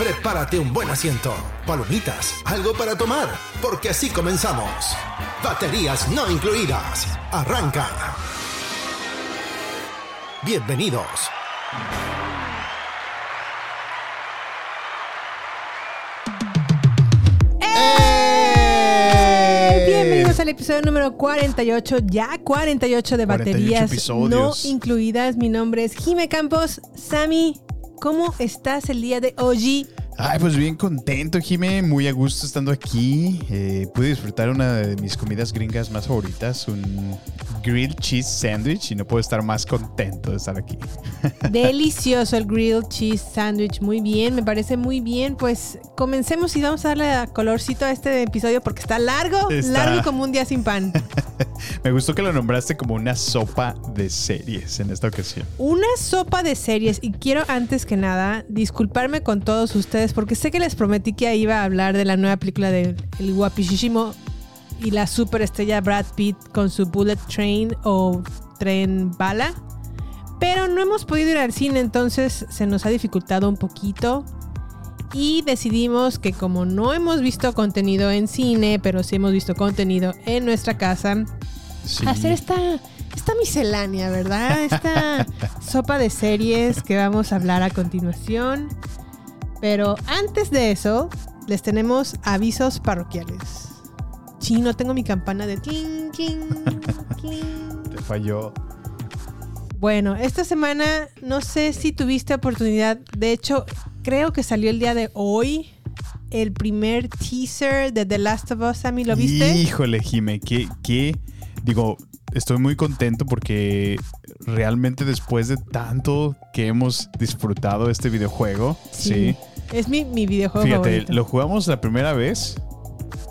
Prepárate un buen asiento, palomitas, algo para tomar, porque así comenzamos. Baterías no incluidas. Arranca. Bienvenidos. ¡Eh! Bienvenidos al episodio número 48, ya 48 de 48 baterías no incluidas. Mi nombre es Jime Campos. Sammy, ¿cómo estás el día de hoy? Ay, pues bien contento, Jime. Muy a gusto estando aquí. Eh, pude disfrutar una de mis comidas gringas más favoritas, un grilled cheese sandwich, y no puedo estar más contento de estar aquí. Delicioso el grilled cheese sandwich, muy bien, me parece muy bien. Pues comencemos y vamos a darle colorcito a este episodio porque está largo, Está- largo como un día sin pan. Me gustó que lo nombraste como una sopa de series en esta ocasión. Una sopa de series y quiero antes que nada disculparme con todos ustedes porque sé que les prometí que iba a hablar de la nueva película de El guapísimo y la superestrella Brad Pitt con su Bullet Train o Tren Bala. Pero no hemos podido ir al cine, entonces se nos ha dificultado un poquito. Y decidimos que como no hemos visto contenido en cine, pero sí hemos visto contenido en nuestra casa, Sí. hacer esta, esta miscelánea, ¿verdad? Esta sopa de series que vamos a hablar a continuación. Pero antes de eso, les tenemos avisos parroquiales. Sí, no tengo mi campana de cling, cling, cling. Te falló. Bueno, esta semana no sé si tuviste oportunidad. De hecho, creo que salió el día de hoy el primer teaser de The Last of Us. Sammy, ¿lo viste? Híjole, Jime, que, que, digo, estoy muy contento porque realmente después de tanto que hemos disfrutado este videojuego, sí, Es mi, mi videojuego fíjate, favorito. lo jugamos la primera vez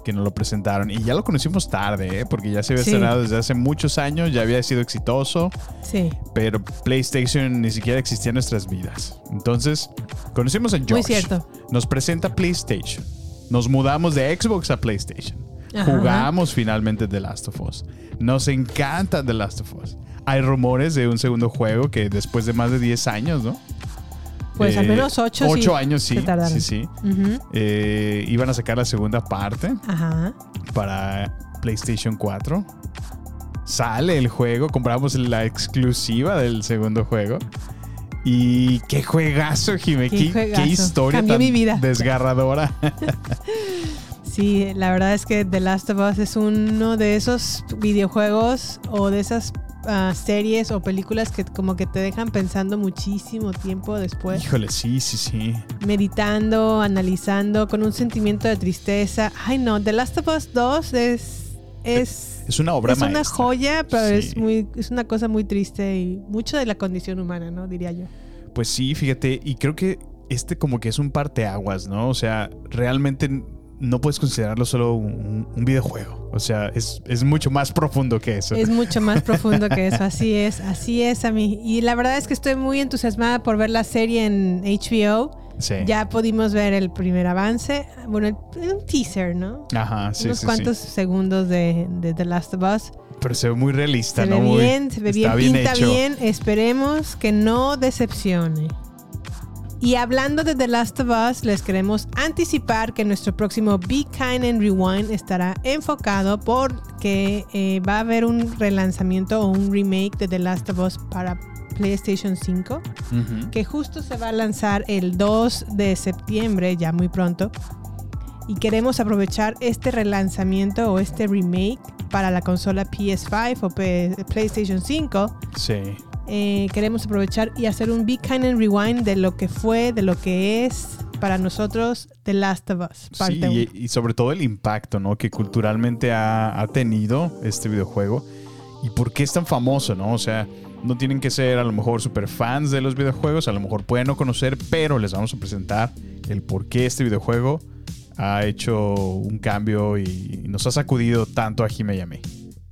que nos lo presentaron y ya lo conocimos tarde, ¿eh? porque ya se había Sí. estrenado desde hace muchos años, ya había sido exitoso, Sí. pero PlayStation ni siquiera existía en nuestras vidas. Entonces, conocimos a Josh. Muy cierto. Nos presenta PlayStation. Nos mudamos de Xbox a PlayStation. Ajá. Jugamos finalmente The Last of Us. Nos encanta The Last of Us. Hay rumores de un segundo juego que después de más de 10 años, ¿no? Pues al Eh, menos ocho, sí, ocho años, sí. Sí, sí. Eh, iban a sacar la segunda parte Ajá. para PlayStation 4. Sale el juego, compramos la exclusiva del segundo juego. Y qué juegazo, Jime. Qué Qué, historia Cambió tan mi vida. desgarradora. Sí, la verdad es que The Last of Us es uno de esos videojuegos o de esas series o películas que como que te dejan pensando muchísimo tiempo después. Híjole, sí, sí, sí. Meditando, analizando, con un sentimiento de tristeza. Ay no, The Last of Us 2 es... Es, Es una obra es una joya, pero Sí. es muy es una cosa muy triste y mucho de la condición humana, ¿no? Diría yo. Pues sí, fíjate, y creo que este como que es un parteaguas, ¿no? O sea, realmente no puedes considerarlo solo un, un videojuego. O sea, es, es mucho más profundo que eso. Es mucho más profundo que eso, así es, así es a mí. Y la verdad es que estoy muy entusiasmada por ver la serie en HBO. Sí. Ya pudimos ver el primer avance, bueno, el- un teaser, ¿no? Ajá, sí, Unos sí, cuantos sí. segundos de, de The Last of Us. Pero se ve muy realista, Se ¿no? ve Muy- bien, se ve bien, está bien pinta hecho. bien. Esperemos que no decepcione. Y hablando de The Last of Us, les queremos anticipar que nuestro próximo Be Kind and Rewind estará enfocado porque eh, va a haber un relanzamiento o un remake de The Last of Us para PlayStation 5, Ujú. que justo se va a lanzar el 2 de septiembre, ya muy pronto. y queremos aprovechar este relanzamiento o este remake para la consola PS5 o P- PlayStation 5. Sí. Eh, queremos aprovechar y hacer un Big Kind and Rewind de lo que fue, de lo que es para nosotros The Last of Us. Parte Sí, y, y sobre todo el impacto, ¿no? Que culturalmente ha, ha tenido este videojuego. Y por qué es tan famoso, ¿no? O sea, no tienen que ser a lo mejor super fans de los videojuegos, a lo mejor pueden no conocer, pero les vamos a presentar el por qué este videojuego ha hecho un cambio y nos ha sacudido tanto a Jime y a mí.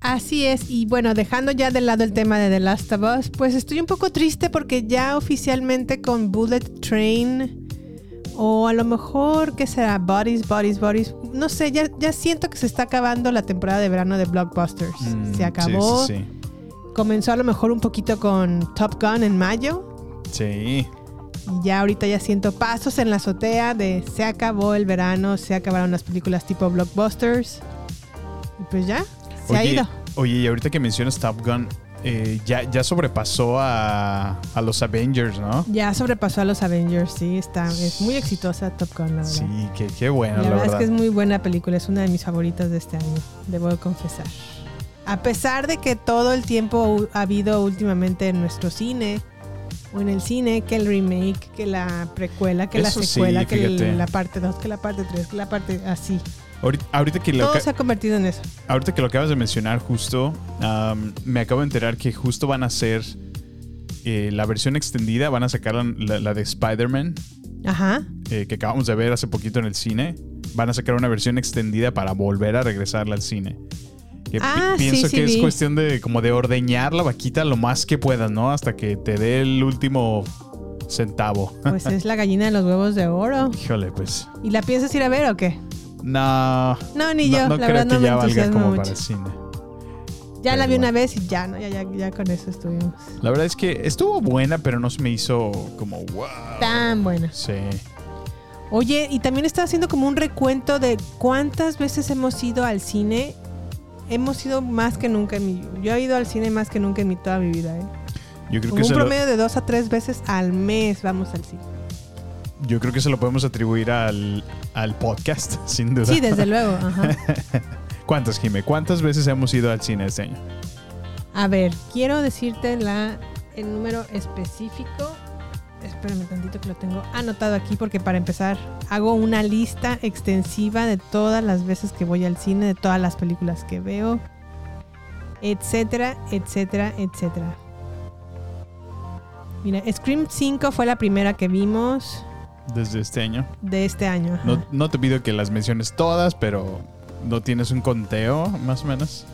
Así es, y bueno, dejando ya de lado el tema de The Last of Us, pues estoy un poco triste porque ya oficialmente con Bullet Train o a lo mejor, ¿qué será? Bodies, Bodies, Bodies. No sé, ya, ya siento que se está acabando la temporada de verano de Blockbusters. Mm, se acabó. Sí, sí, Comenzó a lo mejor un poquito con Top Gun en mayo. sí. Sí. Y ya ahorita ya siento pasos en la azotea de se acabó el verano, se acabaron las películas tipo Blockbusters. Y pues ya, se ha ido. Oye, y ahorita que mencionas Top Gun, eh, ya, ya sobrepasó a, a los Avengers, ¿no? Ya sobrepasó a los Avengers, sí, está, es muy exitosa Top Gun, la verdad. Sí, qué, qué bueno, la, la, verdad, verdad. es que es muy buena película, es una de mis favoritas de este año, debo de confesar. A pesar de que todo el tiempo ha habido últimamente en nuestro cine, o en el cine, que el remake, que la precuela, que Eso la sí, secuela, que la parte 2, que la parte 3, que la parte así. Ahorita, ahorita que lo, Todo ca- se ha convertido en eso. ahorita que lo acabas de mencionar justo, am, me acabo de enterar que justo van a hacer eh, la versión extendida, van a sacar la, de Spider-Man, Ajá. eh, que acabamos de ver hace poquito en el cine. Van a sacar una versión extendida para volver a regresarla al cine. Que Ah, sí, pienso sí que es cuestión de como de ordeñar la vaquita lo más que puedas, ¿no? Hasta que te dé el último centavo. Pues es la gallina de los huevos de oro. Híjole, pues. ¿Y la piensas ir a ver o qué? No. No, ni yo, no, no la creo verdad que no me ya valga como mucho. para el cine. Ya la vi una vez y ya, ¿no? Ya, ya, ya con eso estuvimos. La verdad es que estuvo buena, pero no se me hizo como wow. Tan buena. Sí. Oye, y también está haciendo como un recuento de cuántas veces hemos ido al cine. Hemos ido más que nunca en mi Yo he ido al cine más que nunca en mi, toda mi vida, ¿eh? Yo creo, Como que un lo, promedio de dos a tres veces al mes vamos al cine. Yo creo que se lo podemos atribuir al, al podcast, sin duda. Sí, desde luego. Ajá. ¿Cuántas, Jime? ¿Cuántas veces hemos ido al cine este año? A ver, quiero decirte la, el número específico. Espérame tantito que lo tengo anotado aquí porque para empezar hago una lista extensiva de todas las veces que voy al cine, de todas las películas que veo, etcétera, etcétera, etcétera. Mira, Scream 5 fue la primera que vimos Desde este año. de este año. ajá. No, no te pido que las menciones todas, pero ¿no tienes un conteo, más o menos?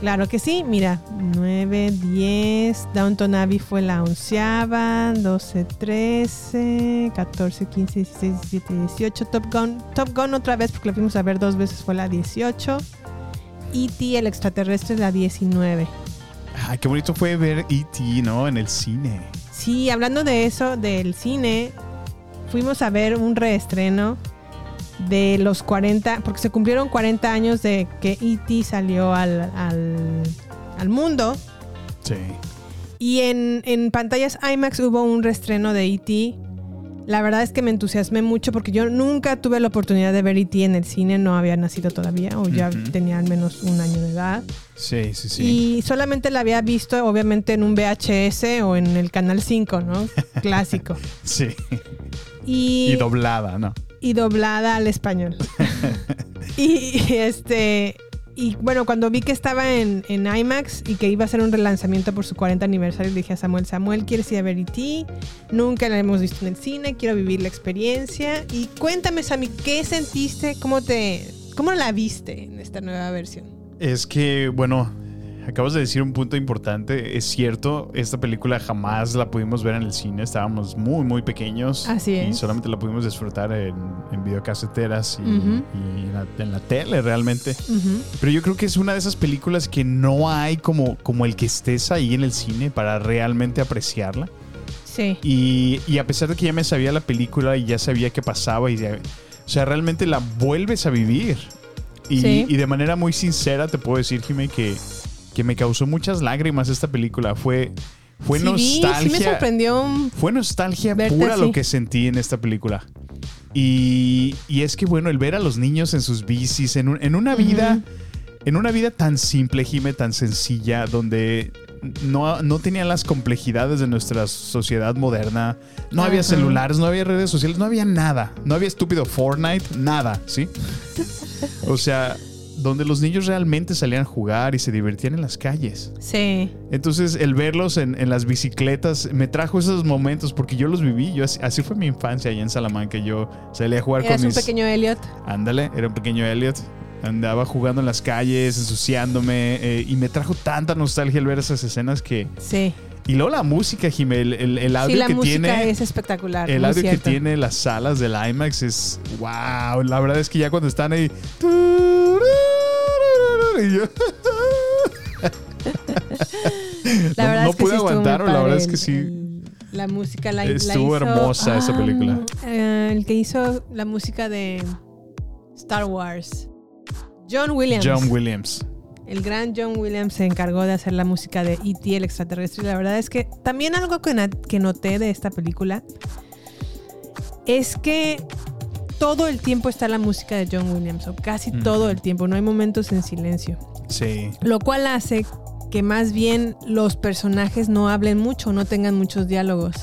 Claro que sí, mira, 9, 10, Downton Abbey fue la onceava, 12, 13, 14, 15, 16, 17, 18, Top Gun, Top Gun otra vez porque la fuimos a ver dos veces fue la 18, E.T. el extraterrestre la 19. Ah, qué bonito fue ver E.T., ¿no? En el cine. Sí, hablando de eso, del cine, fuimos a ver un reestreno de los 40, porque se cumplieron 40 años de que E.T. salió al, al, al mundo. Sí. Y en, en pantallas IMAX hubo un reestreno de E.T. La verdad es que me entusiasmé mucho porque yo nunca tuve la oportunidad de ver E.T. en el cine, no había nacido todavía o ya tenía al menos un año de edad. Sí, sí, sí. Y solamente la había visto obviamente en un VHS o en el Canal 5, ¿no? Clásico. Sí. Y, Y doblada, ¿no? y doblada al español. y, y, este. Y bueno, cuando vi que estaba en, en IMAX y que iba a ser un relanzamiento por su 40 aniversario, le dije a Samuel, Samuel, ¿quieres ir a ver E.T.? Nunca la hemos visto en el cine, quiero vivir la experiencia. Y cuéntame, Sammy, ¿qué sentiste? ¿Cómo te... ¿Cómo la viste en esta nueva versión? Es que, bueno, acabas de decir un punto importante. Es cierto, esta película jamás la pudimos ver en el cine. Estábamos muy, muy pequeños. Así Y es. solamente la pudimos disfrutar en, en videocaseteras y, y en, la, en la tele realmente. Pero yo creo que es una de esas películas que no hay como, como el que estés ahí en el cine para realmente apreciarla. Sí. Y, y a pesar de que ya me sabía la película y ya sabía qué pasaba, y ya- o sea, realmente la vuelves a vivir. Y, Sí. y de manera muy sincera te puedo decir, Jimmy, que, que me causó muchas lágrimas esta película. Fue, fue Sí, nostalgia. sí me sorprendió. Fue nostalgia pura lo que sentí en esta película. Y, y es que, bueno, el ver a los niños en sus bicis, en, un- en una vida, en una vida tan simple, Jime, tan sencilla, donde no, no tenían las complejidades de nuestra sociedad moderna. No había celulares, no había redes sociales, no había nada. No había estúpido Fortnite, nada, ¿sí? O sea, donde los niños realmente salían a jugar y se divertían en las calles. Sí. Entonces, el verlos en, en las bicicletas me trajo esos momentos porque yo los viví. Yo así, así fue mi infancia allá en Salamanca. Yo salía a jugar Eras con un mis. pequeño Elliot. Ándale, era un pequeño Elliot. Andaba jugando en las calles, ensuciándome. eh, y me trajo tanta nostalgia el ver esas escenas que. Sí. Y luego la música, Jimé, el, el- audio Sí, la que música tiene. es espectacular. El audio que tiene las salas del IMAX es wow. La verdad es que ya cuando están ahí. Y yo- La no- verdad no es que pude sí muy la verdad es que sí. la música la, la Estuvo hizo, hermosa esa película. eh, el que hizo la música de Star Wars. John Williams. John Williams. El gran John Williams se encargó de hacer la música de E.T. el extraterrestre. Y la verdad es que también algo que noté de esta película es que todo el tiempo está la música de John Williams, o casi todo el tiempo. No hay momentos en silencio. Sí. Lo cual hace que más bien los personajes no hablen mucho, no tengan muchos diálogos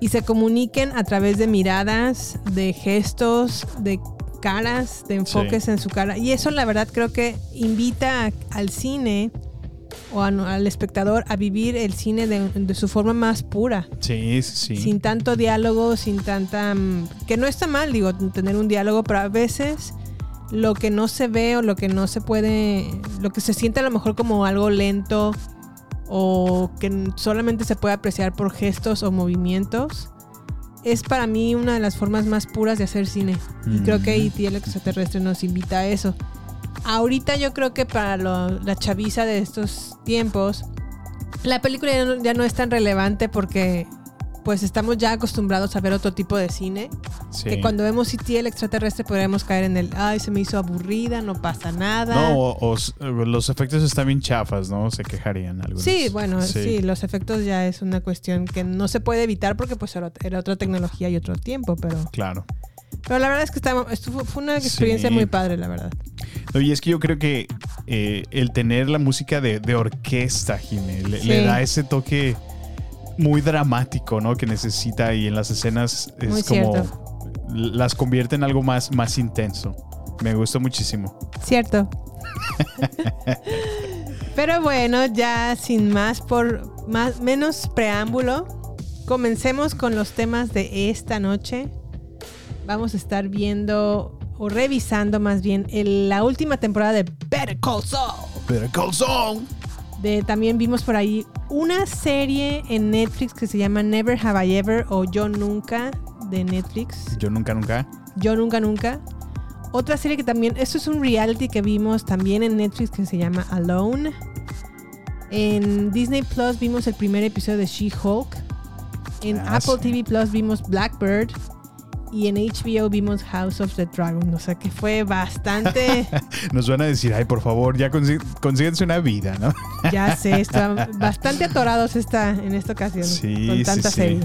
y se comuniquen a través de miradas, de gestos, de caras, de enfoques en su cara. Y eso la verdad creo que invita a- al cine o a- al espectador a vivir el cine de, de su forma más pura, Sí, sí, sin tanto diálogo, sin tanta... mm, que no está mal, digo, tener un diálogo, pero a veces lo que no se ve o lo que no se puede, lo que se siente a lo mejor como algo lento o que solamente se puede apreciar por gestos o movimientos, es para mí una de las formas más puras de hacer cine. Y creo que Mm. E.T. el extraterrestre nos invita a eso. Ahorita yo creo que para lo- la chaviza de estos tiempos, la película ya no, ya no es tan relevante porque pues estamos ya acostumbrados a ver otro tipo de cine. Sí. Que cuando vemos E.T. el extraterrestre podríamos caer en el, ay, se me hizo aburrida, no pasa nada. No, o, los efectos están bien chafas, ¿no? Se quejarían algunos. Sí, bueno, sí. los efectos ya es una cuestión que no se puede evitar porque pues era, era otra tecnología y otro tiempo, pero, Claro. Pero la verdad es que estuvo, fue una experiencia Sí. muy padre, la verdad. No, y es que yo creo que eh, el tener la música de, de orquesta, Jimé, le, Sí. le da ese toque muy dramático, ¿no? Que necesita y en las escenas es Muy como... cierto. Las convierte en algo más, más intenso. Me gustó muchísimo. Cierto. Pero bueno, ya sin más por más menos preámbulo, comencemos con los temas de esta noche. Vamos a estar viendo o revisando más bien el- la última temporada de Better Call Saul. Better Call Saul. De, también vimos por ahí una serie en Netflix que se llama Never Have I Ever o Yo Nunca de Netflix. Yo nunca, nunca. Yo Nunca Nunca. Otra serie que también, esto es un reality que vimos también en Netflix que se llama Alone. En Disney Plus vimos el primer episodio de She-Hulk. En Ah, Apple sí. TV Plus vimos Blackbird. Y en HBO vimos House of the Dragon. O sea que fue bastante, Nos van a decir, ay, por favor, ya consíguense una vida, ¿no? ya sé, están bastante atorados esta, en esta ocasión. Sí, con tanta sí. serie.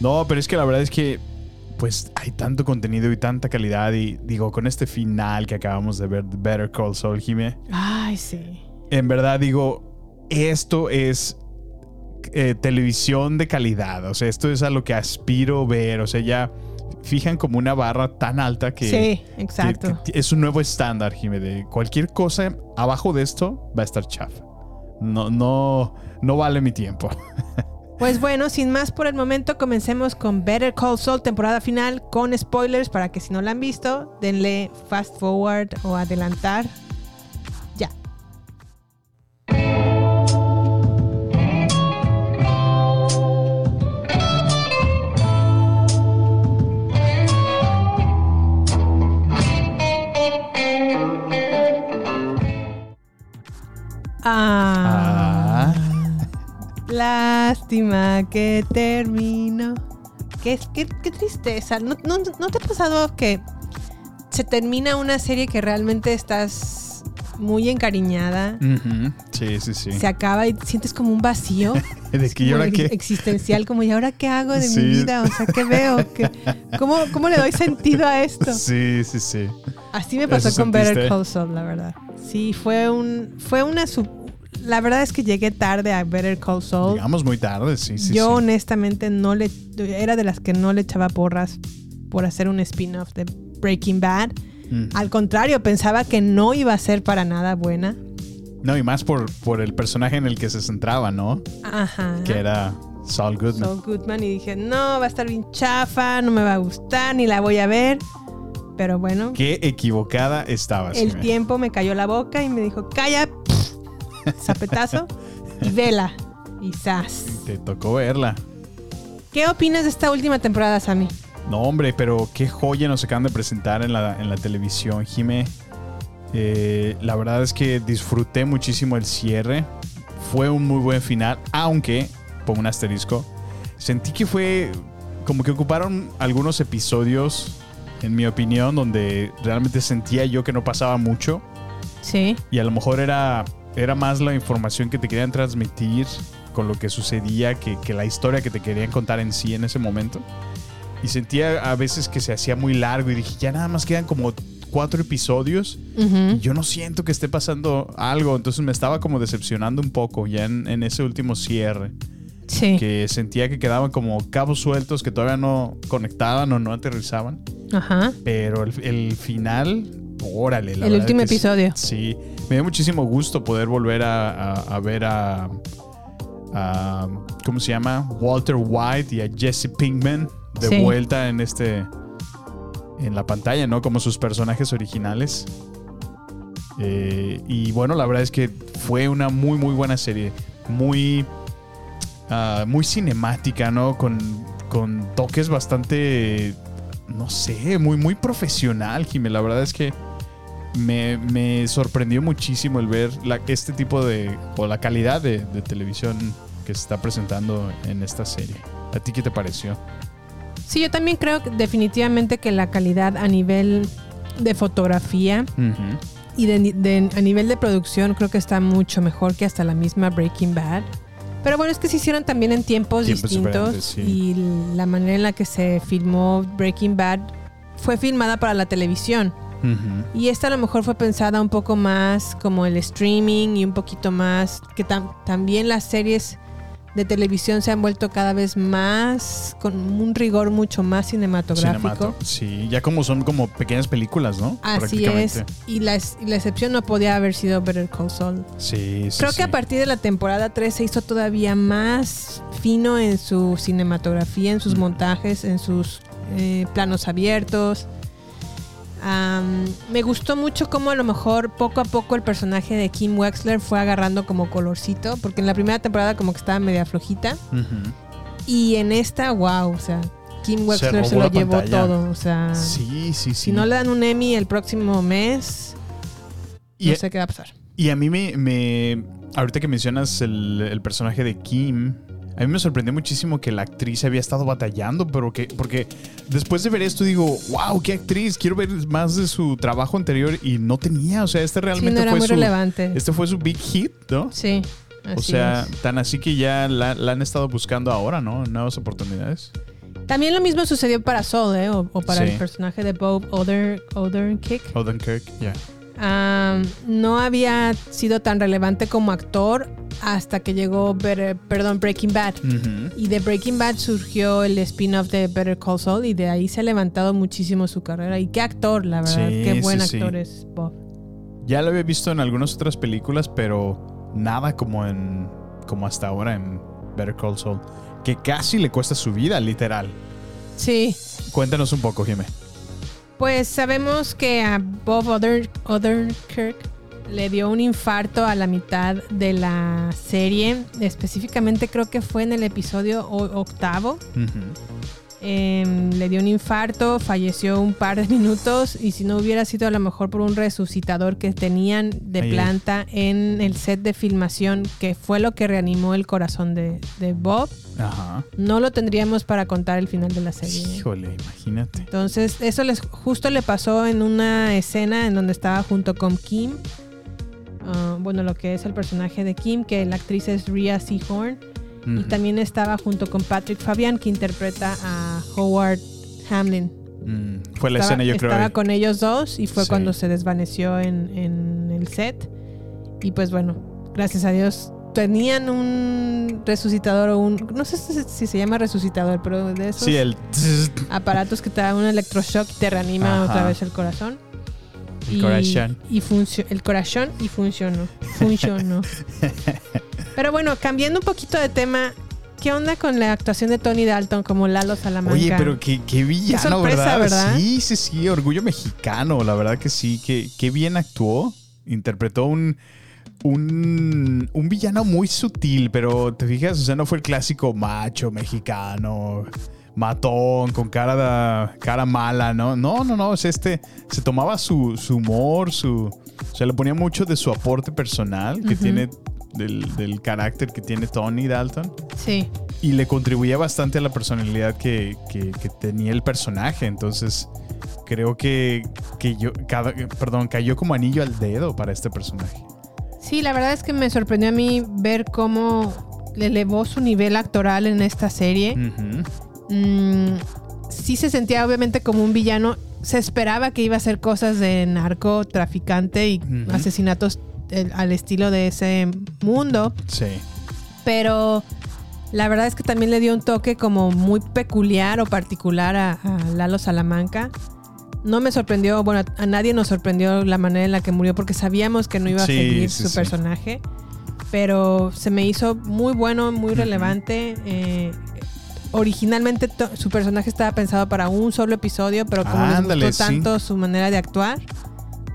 No, pero es que la verdad es que pues hay tanto contenido y tanta calidad y digo, con este final que acabamos de ver de Better Call Saul, Jime, Ay, sí. en verdad digo, esto es eh, televisión de calidad, o sea, esto es a lo que aspiro ver, o sea, ya fijan como una barra tan alta que... sí, exacto. que es un nuevo estándar, Jime, de cualquier cosa abajo de esto va a estar chafa. No, no, no vale mi tiempo. Pues bueno, sin más por el momento, comencemos con Better Call Saul, temporada final, con spoilers para que si no la han visto, denle fast forward o adelantar. Ah. Lástima que termino. Qué, qué, qué tristeza. ¿No, no, no te ha pasado que se termina una serie que realmente estás muy encariñada. Sí, sí, sí. Se acaba y sientes como un vacío. ¿De que, ¿y como ahora qué? Existencial, como ¿y ahora qué hago de Sí. mi vida? O sea, ¿qué veo? ¿Qué- cómo, ¿Cómo le doy sentido a esto? Sí, sí, sí. Así me pasó ¿Eso con Better? Call Saul, la verdad. Sí, fue un fue una sub- la verdad es que llegué tarde a Better Call Saul. Llegamos muy tarde, sí, sí. Yo sí. honestamente no le era de las que no le echaba porras por hacer un spin-off de Breaking Bad. Mm. Al contrario, pensaba que no iba a ser para nada buena. No, y más por, por el personaje en el que se centraba, ¿no? Ajá. Que era Saul Goodman. Saul Goodman y dije, no, va a estar bien chafa, no me va a gustar, ni la voy a ver. Pero bueno, Qué equivocada estabas. el tiempo me cayó la boca y me dijo, calla, zapetazo y vela. Y zas. Te tocó verla. ¿Qué opinas de esta última temporada, Sammy? No, hombre, pero qué joya nos acaban de presentar en la, en la televisión, Jime. Eh, la verdad es que disfruté muchísimo el cierre. Fue un muy buen final, aunque, pongo un asterisco, sentí que fue como que ocuparon algunos episodios, en mi opinión, donde realmente sentía yo que no pasaba mucho. Sí. Y a lo mejor era, era más la información que te querían transmitir con lo que sucedía que, que la historia que te querían contar en sí en ese momento. Y sentía a veces que se hacía muy largo y dije, ya nada más quedan como cuatro episodios y yo no siento que esté pasando algo. Entonces me estaba como decepcionando un poco ya en, en ese último cierre. Sí. Que sentía que quedaban como cabos sueltos que todavía no conectaban o no aterrizaban. Ajá. Pero el, el final, órale. La El verdad último sí- episodio. Sí, me dio muchísimo gusto poder volver a, a- a ver a, a- ¿Cómo se llama? Walter White y a Jesse Pinkman de Sí. vuelta en este. En la pantalla, ¿no? Como sus personajes originales. Eh, y bueno, la verdad es que fue una muy, muy buena serie. Muy. ah, muy cinemática, ¿no? Con, con toques bastante. No sé, muy, muy profesional, Jimé. La verdad es que me, me sorprendió muchísimo el ver la- este tipo de. o la calidad de, de televisión que se está presentando en esta serie. ¿A ti qué te pareció? Sí, yo también creo que definitivamente que la calidad a nivel de fotografía y de, de- a nivel de producción creo que está mucho mejor que hasta la misma Breaking Bad. Pero bueno, es que se hicieron también en tiempos, Tiempos distintos sí. y la manera en la que se filmó Breaking Bad fue filmada para la televisión. Y esta a lo mejor fue pensada un poco más como el streaming y un poquito más que tam- también las series de televisión se han vuelto cada vez más con un rigor mucho más cinematográfico. Cinemato. Sí, ya como son como pequeñas películas, ¿no? Así es. Y la, ex- y la excepción no podía haber sido Better Call Saul. Sí, sí. Creo sí. que a partir de la temporada 3 se hizo todavía más fino en su cinematografía, en sus Mm. montajes, en sus eh, planos abiertos. Me gustó mucho cómo a lo mejor poco a poco el personaje de Kim Wexler fue agarrando como colorcito, porque en la primera temporada como que estaba media flojita. Y en esta, wow, o sea, Kim Wexler se, lo llevó pantalla. todo. O sea, Sí, sí, sí. si no le dan un Emmy el próximo mes, Y- no sé qué va a pasar. Y a mí me, me- ahorita que mencionas el, el personaje de Kim, a mí me sorprendió muchísimo que la actriz había estado batallando, pero que, porque después de ver esto digo, wow, qué actriz, quiero ver más de su trabajo anterior y no tenía, o sea, este Sí, realmente no era fue muy su, relevante. este fue su big hit, ¿no? Sí. O así sea, es. tan así que ya la, la han estado buscando ahora, ¿no? Nuevas oportunidades. También lo mismo sucedió para Saul, ¿eh? O, o para Sí. el personaje de Bob Odenkirk. Odenkirk, ya. No había sido tan relevante como actor hasta que llegó Better- perdón, Breaking Bad. Y de Breaking Bad surgió el spin-off de Better Call Saul y de ahí se ha levantado muchísimo su carrera. Y qué actor, la verdad. Sí, qué buen sí, sí. actor es Bob. Ya lo había visto en algunas otras películas, pero nada como en como hasta ahora en Better Call Saul, que casi le cuesta su vida, literal. Sí. Cuéntanos un poco, Jimé. Pues sabemos que a Bob Oder- Odenkirk le dio un infarto a la mitad de la serie. Específicamente creo que fue en el episodio octavo. Em, le dio un infarto, falleció un par de minutos y si no hubiera sido a lo mejor por un resucitador que tenían de planta en el set de filmación, que fue lo que reanimó el corazón de, de Bob, Ajá. no lo tendríamos para contar el final de la serie. Híjole, imagínate. Entonces, eso les justo le pasó en una escena en donde estaba junto con Kim. ah, bueno, lo que es el personaje de Kim, que la actriz es Rhea Seahorn. Y también estaba junto con Patrick Fabian, que interpreta a Howard Hamlin. Mm, fue la estaba, escena, yo creo. estaba eh. con ellos dos y fue Sí. cuando se desvaneció en, en el set. Y pues bueno, gracias a Dios tenían un resucitador o un... No sé si, se llama resucitador, pero de esos Sí, el. aparatos que te dan un electroshock y te reanima Ajá. otra vez el corazón. El Y- corazón. Y el corazón y funcionó. Funcionó. Pero bueno, cambiando un poquito de tema, ¿qué onda con la actuación de Tony Dalton como Lalo Salamanca? Oye, pero qué, qué villano, Qué sorpresa, ¿verdad? ¿verdad? Sí, sí, sí, orgullo mexicano, la verdad que sí, que, qué bien actuó. Interpretó un, un, un villano muy sutil, pero te fijas, o sea, no fue el clásico macho mexicano, matón, con cara, de- cara mala, ¿no? No, no, no, o sea, este se tomaba su, su humor, su... O sea, le ponía mucho de su aporte personal que tiene, del, del carácter que tiene Tony Dalton Sí. y le contribuía bastante a la personalidad que, que- que tenía el personaje. Entonces, creo que, que yo, cada- perdón, cayó como anillo al dedo para este personaje. Sí, la verdad es que me sorprendió a mí ver cómo le elevó su nivel actoral en esta serie. Mm, sí se sentía obviamente como un villano. Se esperaba que iba a hacer cosas de narcotraficante y asesinatos al estilo de ese mundo. Sí. Pero la verdad es que también le dio un toque como muy peculiar o particular a, a Lalo Salamanca. No me sorprendió, bueno, a nadie nos sorprendió la manera en la que murió porque sabíamos que no iba a Sí, seguir sí, su sí. personaje. Pero se me hizo muy bueno, muy relevante. Eh, originalmente su personaje estaba pensado para un solo episodio, pero como Ándale, les gustó tanto su manera de actuar,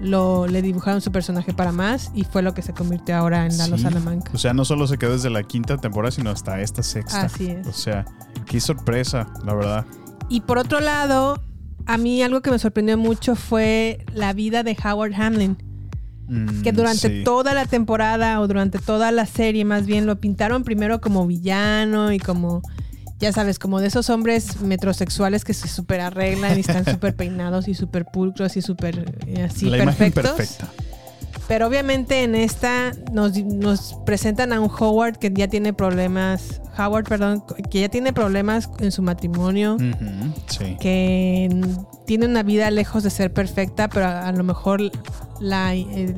lo, le dibujaron su personaje para más y fue lo que se convirtió ahora en Lalo Sí. Salamanca. O sea, no solo se quedó desde la quinta temporada, sino hasta esta sexta. Así es. O sea, qué sorpresa, la verdad. Y por otro lado, a mí algo que me sorprendió mucho fue la vida de Howard Hamlin, Mm, que durante sí. toda la temporada o durante toda la serie más bien lo pintaron primero como villano y como, ya sabes, como de esos hombres metrosexuales que se super arreglan y están súper peinados y súper pulcros y súper eh, así la imagen perfectos. perfecta. Pero obviamente en esta nos, nos presentan a un Howard que ya tiene problemas, Howard, perdón, que ya tiene problemas en su matrimonio Sí. que tiene una vida lejos de ser perfecta, pero a, a lo mejor la, el,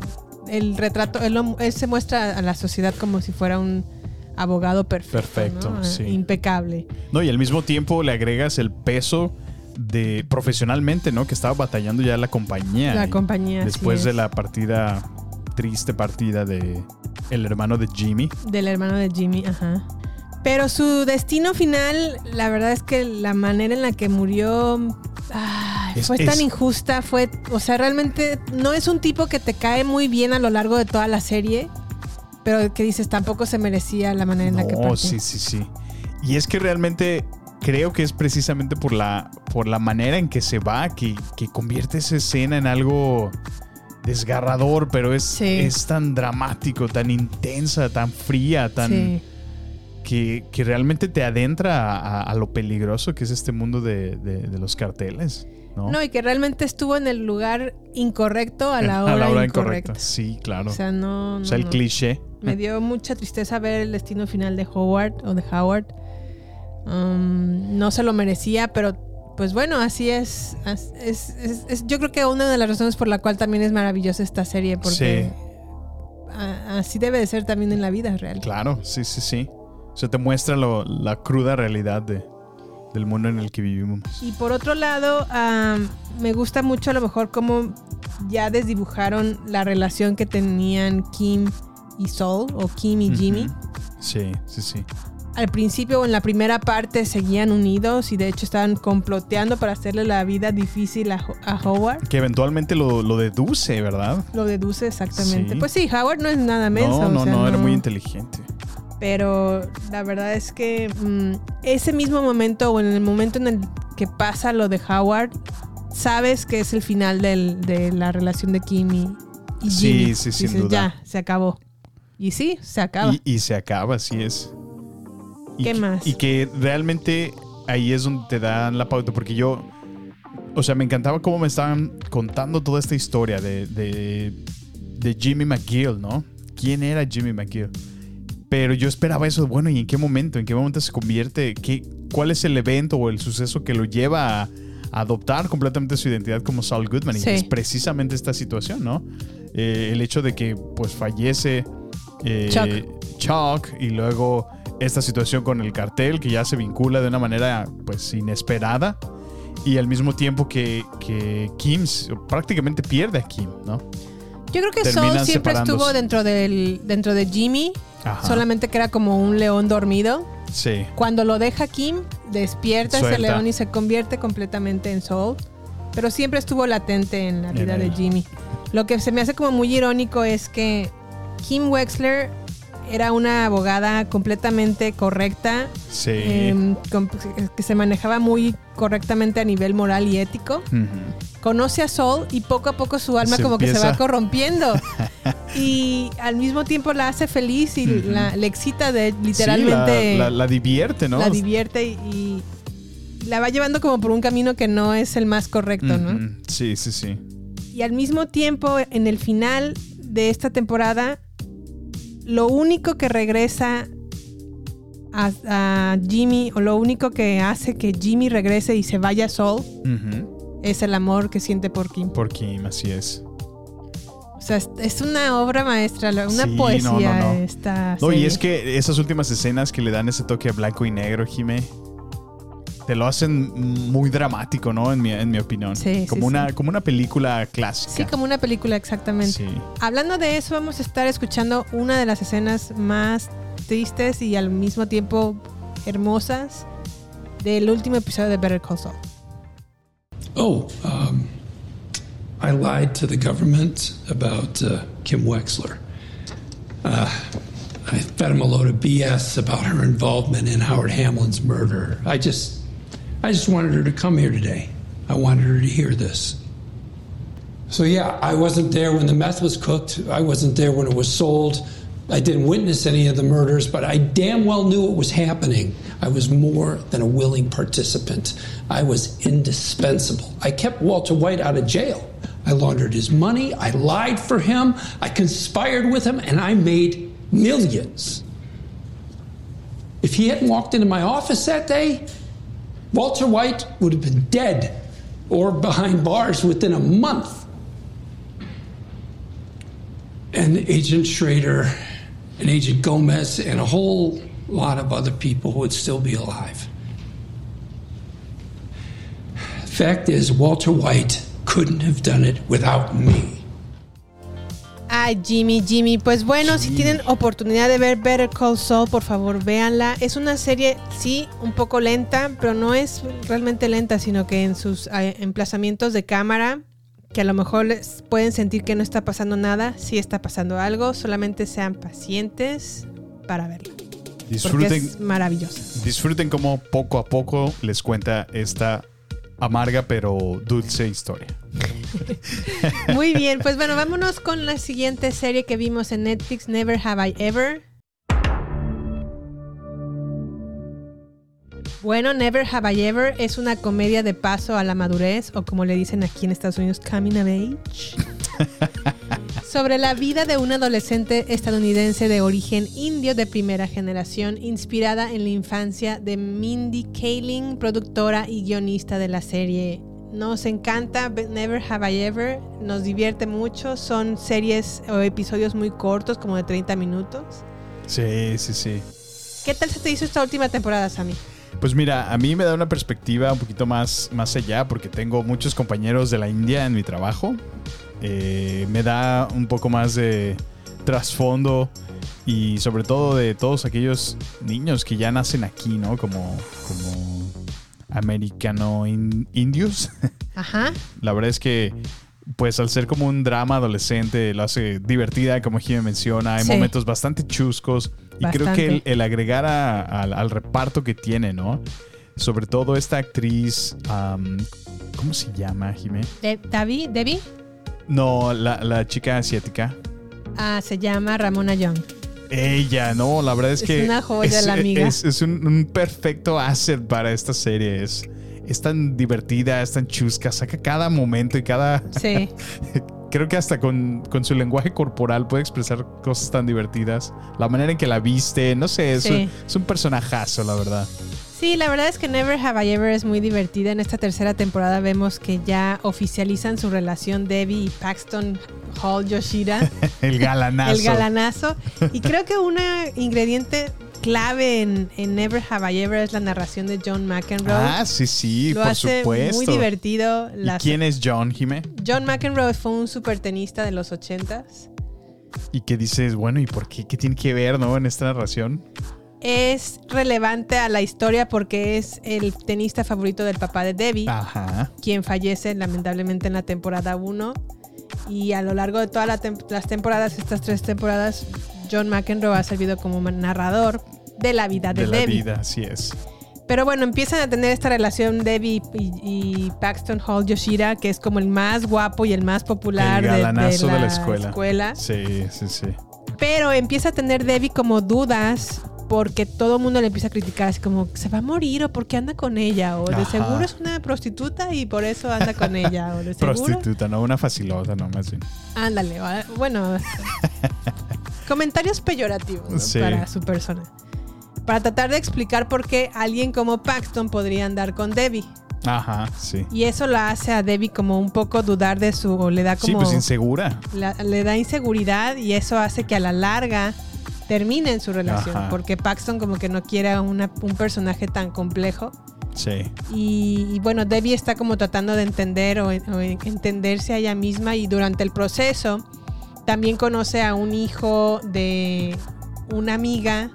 el retrato, él, él se muestra a la sociedad como si fuera un abogado perfecto. Perfecto, ¿no? sí. Impecable. No, y al mismo tiempo le agregas el peso de profesionalmente, ¿no? Que estaba batallando ya la compañía. La compañía. Después de la partida, triste partida de el hermano de Jimmy. Del hermano de Jimmy, ajá. Pero su destino final, la verdad es que la manera en la que murió ay, Es- fue es- tan injusta, fue, o sea, realmente no es un tipo que te cae muy bien a lo largo de toda la serie, pero que dices tampoco se merecía la manera en la que No, partió. sí, sí, sí. Y es que realmente creo que es precisamente por la, por la manera en que se va que, que convierte esa escena en algo desgarrador, pero es, Sí. es tan dramático, tan intensa, tan fría, tan Sí. que, que realmente te adentra a, a lo peligroso que es este mundo de, de- de los carteles. ¿no? No, y que realmente estuvo en el lugar incorrecto a En- la hora, incorrecta. Sí, claro. O sea, no. O sea, el no. cliché. Me dio mucha tristeza ver el destino final de Howard o de Howard. Um, no se lo merecía, pero pues bueno, así es. As- es- es- es- yo creo que una de las razones por la cual también es maravillosa esta serie, porque a- así debe de ser también en la vida real. Claro, sí, sí, sí. O sea, te muestra lo- la cruda realidad de, del mundo en el que vivimos. Y por otro lado, am, me gusta mucho a lo mejor cómo ya desdibujaron la relación que tenían Kim y Sol o Kim y Jimmy. Sí, sí, sí. Al principio o en la primera parte seguían unidos y de hecho estaban comploteando para hacerle la vida difícil a, Ho- a Howard. Que eventualmente lo, lo deduce, ¿verdad? Lo deduce exactamente. Sí. Pues sí, Howard no es nada menso. no, o no, sea, no, era muy inteligente. Pero la verdad es que mm, ese mismo momento o en el momento en el que pasa lo de Howard, sabes que es el final del- de la relación de Kim y, y Sí, Jimmy. sí, sin Dices, duda. Ya, se acabó. Y sí, se acaba. Y, y se acaba, así es. Y ¿Qué que- más? Y que realmente ahí es donde te dan la pauta, porque yo, o sea, me encantaba cómo me estaban contando toda esta historia de, de de Jimmy McGill, ¿no? ¿Quién era Jimmy McGill? Pero yo esperaba eso, bueno, ¿y en qué momento? ¿En qué momento se convierte? ¿Qué, ¿Cuál es el evento o el suceso que lo lleva a, adoptar completamente su identidad como Saul Goodman? Sí. Y es precisamente esta situación, ¿no? Eh, el hecho de que pues fallece eh, Chuck. Chuck y luego esta situación con el cartel que ya se vincula de una manera pues inesperada y al mismo tiempo que, que Kim prácticamente pierde a Kim, ¿no? Yo creo que Terminan Saul siempre estuvo dentro del dentro de Jimmy, Ajá. solamente que era como un león dormido. Sí. Cuando lo deja Kim, despierta ese león y se convierte completamente en Saul. Pero siempre estuvo latente en la En vida de. Jimmy. Lo que se me hace como muy irónico es que Kim Wexler era una abogada completamente correcta, Sí. em, que se manejaba muy correctamente a nivel moral y ético. Conoce a Saul y poco a poco su alma Se como que se va corrompiendo. y al mismo tiempo la hace feliz y la, le excita de Sí, literalmente la, la- la divierte, ¿no? la divierte y, y la va llevando como por un camino que no es el más correcto, ¿no? Sí, sí, sí. Y al mismo tiempo, en el final de esta temporada, lo único que regresa a, a Jimmy, o lo único que hace que Jimmy regrese y se vaya Saul, Ujú. es el amor que siente por Kim. Por Kim, así es. O sea, es, una obra maestra, una Sí, poesía no, no. esta No, y es que esas últimas escenas que le dan ese toque a blanco y negro, Jime, te lo hacen muy dramático, ¿no? En mi, en mi opinión. Sí, como, sí, una, sí. como una película clásica. Sí, como una película, exactamente. Sí. Hablando de eso, vamos a estar escuchando una de las escenas más tristes y al mismo tiempo hermosas del último episodio de Better Call Saul. Oh, um, I lied to the government about uh, Kim Wexler. Uh, I fed him a load of BS about her involvement in Howard Hamlin's murder. I just, I just wanted her to come here today. I wanted her to hear this. So yeah, I wasn't there when the meth was cooked. I wasn't there when it was sold. I didn't witness any of the murders, but I damn well knew it was happening. I was more than a willing participant. I was indispensable. I kept Walter White out of jail. I laundered his money. I lied for him. I conspired with him, and I made millions. If he hadn't walked into my office that day, Walter White would have been dead or behind bars within a month. And Agent Schrader and Agent Gomez and a whole lot of other people would still be alive. Fact is, Walter White couldn't have done it without me. Ay, Jimmy, Jimmy. Pues bueno, si tienen oportunidad de ver Better Call Saul, por favor, véanla. Es una serie, sí, un poco lenta, pero no es realmente lenta, sino que en sus eh, emplazamientos de cámara, que a lo mejor les pueden sentir que no está pasando nada, sí está pasando algo. Solamente sean pacientes para verla. Porque Disfruten, es maravillosa. disfruten cómo poco a poco les cuenta esta amarga pero dulce historia. Muy bien, pues bueno, vámonos con la siguiente serie que vimos en Netflix, Never Have I Ever. Bueno, Never Have I Ever es una comedia de paso a la madurez, o como le dicen aquí en Estados Unidos, Coming of Age. sobre la vida de un adolescente estadounidense de origen indio de primera generación, inspirada en la infancia de Mindy Kaling, productora y guionista de la serie. Nos encanta Be- Never Have I Ever, nos divierte mucho, son series o episodios muy cortos, como de 30 minutos. Sí, sí, sí. ¿Qué tal se te hizo esta última temporada, Sammy? Pues mira, a mí me da una perspectiva un poquito más, más allá porque tengo muchos compañeros de la India en mi trabajo. Eh, me da un poco más de trasfondo y sobre todo de todos aquellos niños que ya nacen aquí, ¿no? Como, como americano in- indios. Ajá. La verdad es que, pues al ser como un drama adolescente, lo hace divertida, como Jimmy menciona. Hay Sí. momentos bastante chuscos. Y creo que el, agregar a- al, al reparto que tiene, ¿no? Sobre todo esta actriz, ¿cómo se llama, Jimé? De- Davi- ¿Debbie? No, la, la chica asiática. Ah, se llama Ramona Young. Ella, no, la verdad es, Es que una joya es, la amiga. es- es un, un perfecto asset para esta serie. Es, es tan divertida, es tan chusca, saca cada momento y cada, Sí. creo que hasta con, con su lenguaje corporal puede expresar cosas tan divertidas. La manera en que la viste, no sé, es, Sí. un, es un personajazo, la verdad. Sí, la verdad es que Never Have I Ever es muy divertida. En esta tercera temporada vemos que ya oficializan su relación Debbie y Paxton Hall Yoshida, El galanazo. el galanazo. Y creo que un ingrediente clave en, en Never Have I Ever es la narración de John McEnroe. Ah, sí, sí, Lo por hace supuesto. muy divertido. ¿Y Las- quién es John, Jimé? John McEnroe fue un super tenista de los ochentas. Y que dices, bueno, ¿y por qué? ¿Qué tiene que ver, no? En esta narración. Es relevante a la historia porque es el tenista favorito del papá de Debbie. Ajá. quien fallece lamentablemente en la temporada 1. Y a lo largo de todas la tem- las temporadas, estas tres temporadas, John McEnroe ha servido como narrador de la vida de, De la Debbie. vida, así es. Pero bueno, empiezan a tener esta relación Debbie y, y Paxton Hall Yoshida, que es como el más guapo y el más popular El de- de, la de la escuela. escuela. Sí, sí, sí. Pero empieza a tener Debbie como dudas porque todo el mundo le empieza a criticar, así como, ¿se va a morir o por qué anda con ella? O de Ajá. seguro es una prostituta y por eso anda con ella. O de seguro Prostituta, no una facilota, no más bien. Ándale, bueno. comentarios peyorativos ¿no? Sí. para su persona. Para tratar de explicar por qué alguien como Paxton podría andar con Debbie. Ajá, sí. Y eso la hace a Debbie como un poco dudar de su. o le da Sí, como. pues insegura. la- le da inseguridad y eso hace que a la larga terminen su relación. Ajá. Porque Paxton como que no quiere a una- un personaje tan complejo. Sí. Y, y bueno, Debbie está como tratando de entender o, o entenderse a ella misma y durante el proceso también conoce a un hijo de una amiga.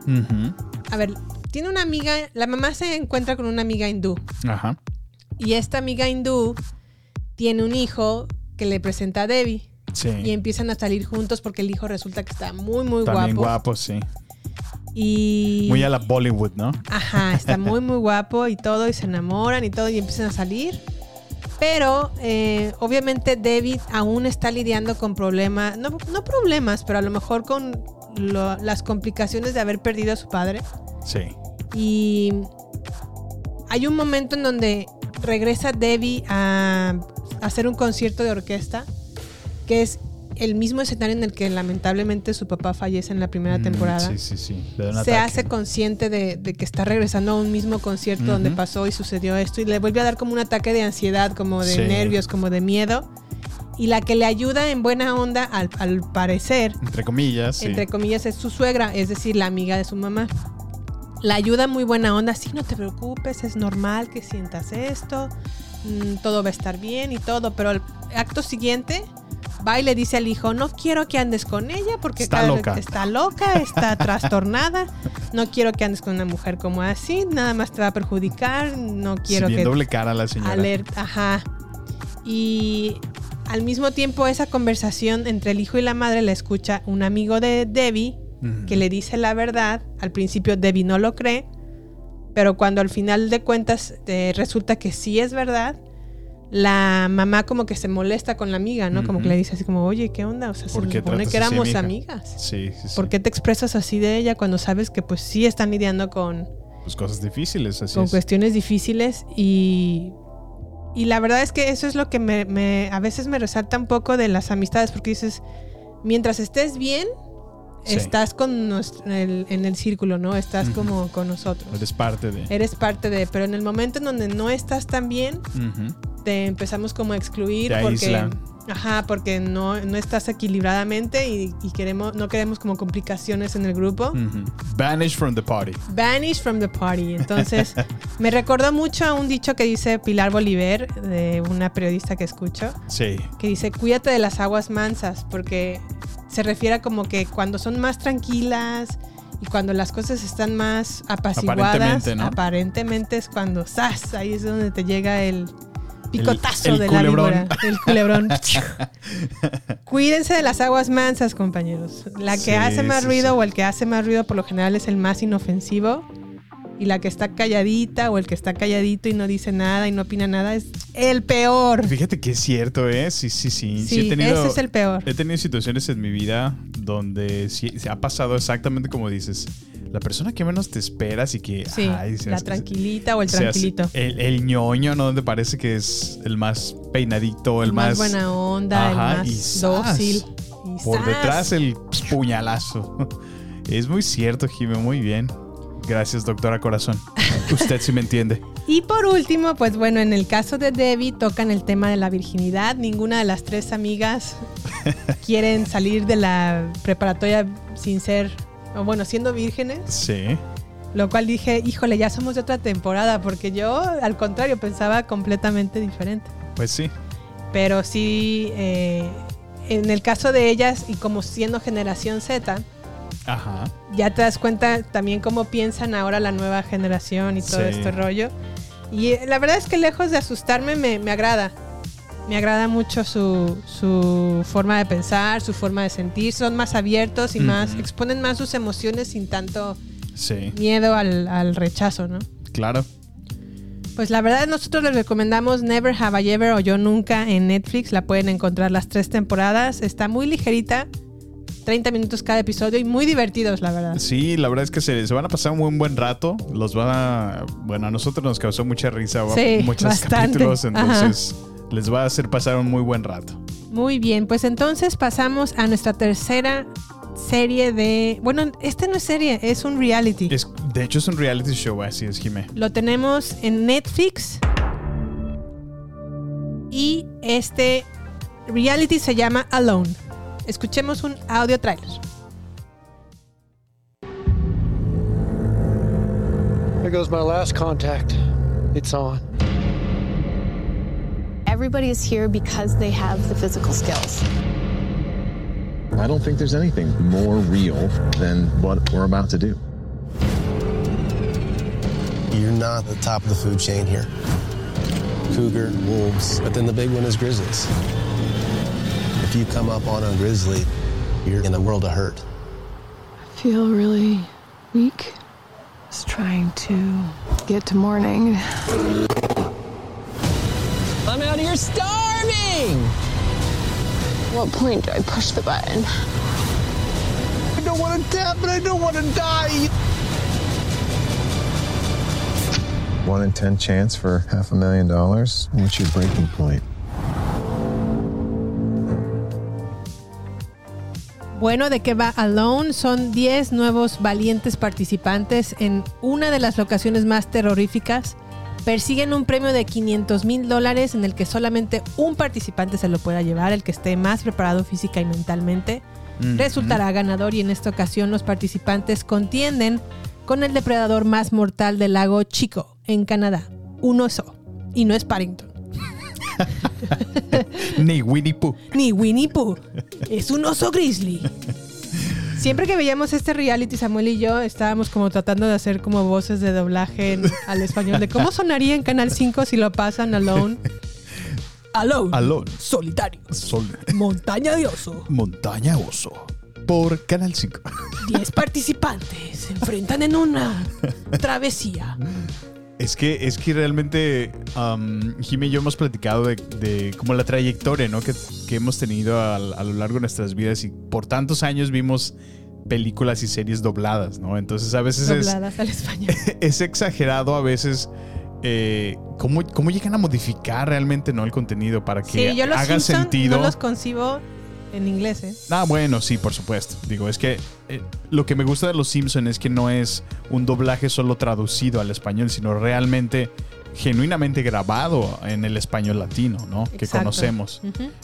A ver, tiene una amiga, la mamá se encuentra con una amiga hindú Ajá. y esta amiga hindú tiene un hijo que le presenta a Debbie Sí. y empiezan a salir juntos porque el hijo resulta que está muy muy También guapo. guapo, sí. Y Muy a la Bollywood, ¿no? Ajá, está muy, muy guapo y todo, y se enamoran y todo, y empiezan a salir. Pero eh, obviamente David aún está lidiando con problemas, no, no problemas, pero a lo mejor con lo- las complicaciones de haber perdido a su padre. Sí. Y hay un momento en donde regresa Debbie a hacer un concierto de orquesta, que es el mismo escenario en el que lamentablemente su papá fallece en la primera Mm, temporada Sí, sí, sí. Se ataque. hace consciente de, de que está regresando a un mismo concierto donde pasó y sucedió esto y le vuelve a dar como un ataque de ansiedad, como de Sí. nervios, como de miedo. Y la que le ayuda en buena onda, al, al parecer, Entre comillas, sí. entre comillas, es su suegra, es decir, la amiga de su mamá. La ayuda muy buena onda, sí, no te preocupes, es normal que sientas esto, mm, todo va a estar bien y todo, pero al acto siguiente va y le dice al hijo, no quiero que andes con ella porque Está loca. está loca, está trastornada, no quiero que andes con una mujer como así, nada más te va a perjudicar, no quiero bien que doble cara la señora. alerta, ajá. Y al mismo tiempo esa conversación entre el hijo y la madre la escucha un amigo de Debbie que le dice la verdad. Al principio Debbie no lo cree, pero cuando al final de cuentas eh, resulta que sí es verdad, la mamá como que se molesta con la amiga, ¿no? Como que le dice así como, oye, ¿qué onda? O sea, se ¿Por qué supone que éramos amigas. Sí, sí, sí. ¿Por qué te expresas así de ella cuando sabes que pues sí están lidiando con, Pues cosas difíciles, así con es. cuestiones difíciles y, y la verdad es que eso es lo que me, me- a veces me resalta un poco de las amistades porque dices, mientras estés bien, Sí. estás con nos- el- en el círculo, ¿no? Estás como con nosotros. Eres parte de. Eres parte de, pero en el momento en donde no estás tan bien. Te empezamos como a excluir Te porque aíslan. ajá, porque no, no estás equilibradamente y, y queremos no queremos como complicaciones en el grupo. Ujú. Vanish from the party. Vanish from the party. Entonces, me recordó mucho a un dicho que dice Pilar Bolívar, de una periodista que escucho, Sí. que dice, cuídate de las aguas mansas, porque se refiere a como que cuando son más tranquilas y cuando las cosas están más apaciguadas, Aparentemente, ¿no? aparentemente es cuando, ¡zas! Ahí es donde te llega el picotazo el de la culebrón. víbora, el culebrón. Cuídense de las aguas mansas, compañeros. La que Sí, hace más sí, ruido sí. o el que hace más ruido por lo general es el más inofensivo. Y la que está calladita o el que está calladito y no dice nada y no opina nada es el peor. Fíjate que es cierto, ¿eh? Sí, sí, sí. Sí, he tenido, ese es el peor. He tenido situaciones en mi vida donde sí, se ha pasado exactamente como dices. La persona que menos te esperas y que... Sí, ay, la tranquilita o el tranquilito. El, el ñoño, ¿no? Donde parece que es el más peinadito, el, El más, buena onda, Ajá, el más dócil. Y Por detrás el puñalazo. Es muy cierto, Jimé, muy bien. Gracias, doctora Corazón. Usted sí me entiende. Y por último, pues bueno, en el caso de Debbie tocan el tema de la virginidad. Ninguna de las tres amigas quieren salir de la preparatoria sin ser, o bueno, siendo vírgenes. Sí. Lo cual dije, híjole, ya somos de otra temporada, porque yo al contrario pensaba completamente diferente. Pues sí. Pero sí, eh, en el caso de ellas y como siendo generación Z, Ajá. ya te das cuenta también cómo piensan ahora la nueva generación y todo Sí. este rollo. Y eh, la verdad es que lejos de asustarme me, me agrada. Me agrada mucho su, su forma de pensar, su forma de sentir. Son más abiertos y más, exponen más sus emociones sin tanto Sí. miedo al, al rechazo, ¿no? Claro. Pues la verdad nosotros les recomendamos Never Have I Ever o Yo Nunca en Netflix. La pueden encontrar las tres temporadas. Está muy ligerita, 30 minutos cada episodio y muy divertidos, la verdad. Sí, la verdad es que se, se van a pasar un buen, buen rato. Los van a. Bueno, a nosotros nos causó mucha risa. va- Sí, muchos bastante. capítulos. Entonces, les va a hacer pasar un muy buen rato. Muy bien, pues entonces pasamos a nuestra tercera serie de... Bueno, este no es serie, es un reality. Es, de hecho, es un reality show, así es, Jimé. Lo tenemos en Netflix. Y este reality se llama Alone. Escuchemos un audio trailer. There goes my last contact. It's on. Everybody is here because they have the physical skills. I don't think there's anything more real than what we're about to do. You're not the top of the food chain here. Cougar, wolves, but then the big one is grizzlies. If you come up on a grizzly, you're in a world of hurt. I feel really weak. Just trying to get to morning. I'm out of here starving! At what point do I push the button? I don't want to tap, but I don't want to die! One in ten chance for half a million dollars. What's your breaking point? Bueno, ¿de qué va Alone? Son 10 nuevos valientes participantes en una de las locaciones más terroríficas. Persiguen un premio de 500 mil dólares en el que solamente un participante se lo pueda llevar, el que esté más preparado física y mentalmente. Resultará ganador y en esta ocasión los participantes contienden con el depredador más mortal del lago Chico, en Canadá, un oso. Y no es Paddington, Ni Winnie Pooh. ni Winnie Pooh, es un oso grizzly. Siempre que veíamos este reality, Samuel y yo estábamos como tratando de hacer como voces de doblaje en- al español, de cómo sonaría en Canal 5 si lo pasan alone. Alone. Alone. Solitario. Sol. Montaña de oso. Montaña Oso. Por Canal 5. 10 participantes se enfrentan en una travesía. Es que, es que realmente um, Jimmy y yo hemos platicado de, de como la trayectoria ¿no? que, que hemos tenido a, a lo largo de nuestras vidas y por tantos años vimos películas y series dobladas, ¿no? Entonces a veces es, Dobladas al español. es exagerado a veces eh, cómo, cómo llegan a modificar realmente ¿no? el contenido para que Sí, yo los haga sentido. no los concibo en inglés, ¿eh? Ah, bueno, sí, por supuesto. Digo, es que eh, lo que me gusta de Los Simpson es que no es un doblaje solo traducido al español, sino realmente, genuinamente grabado en el español latino, ¿no? Que conocemos.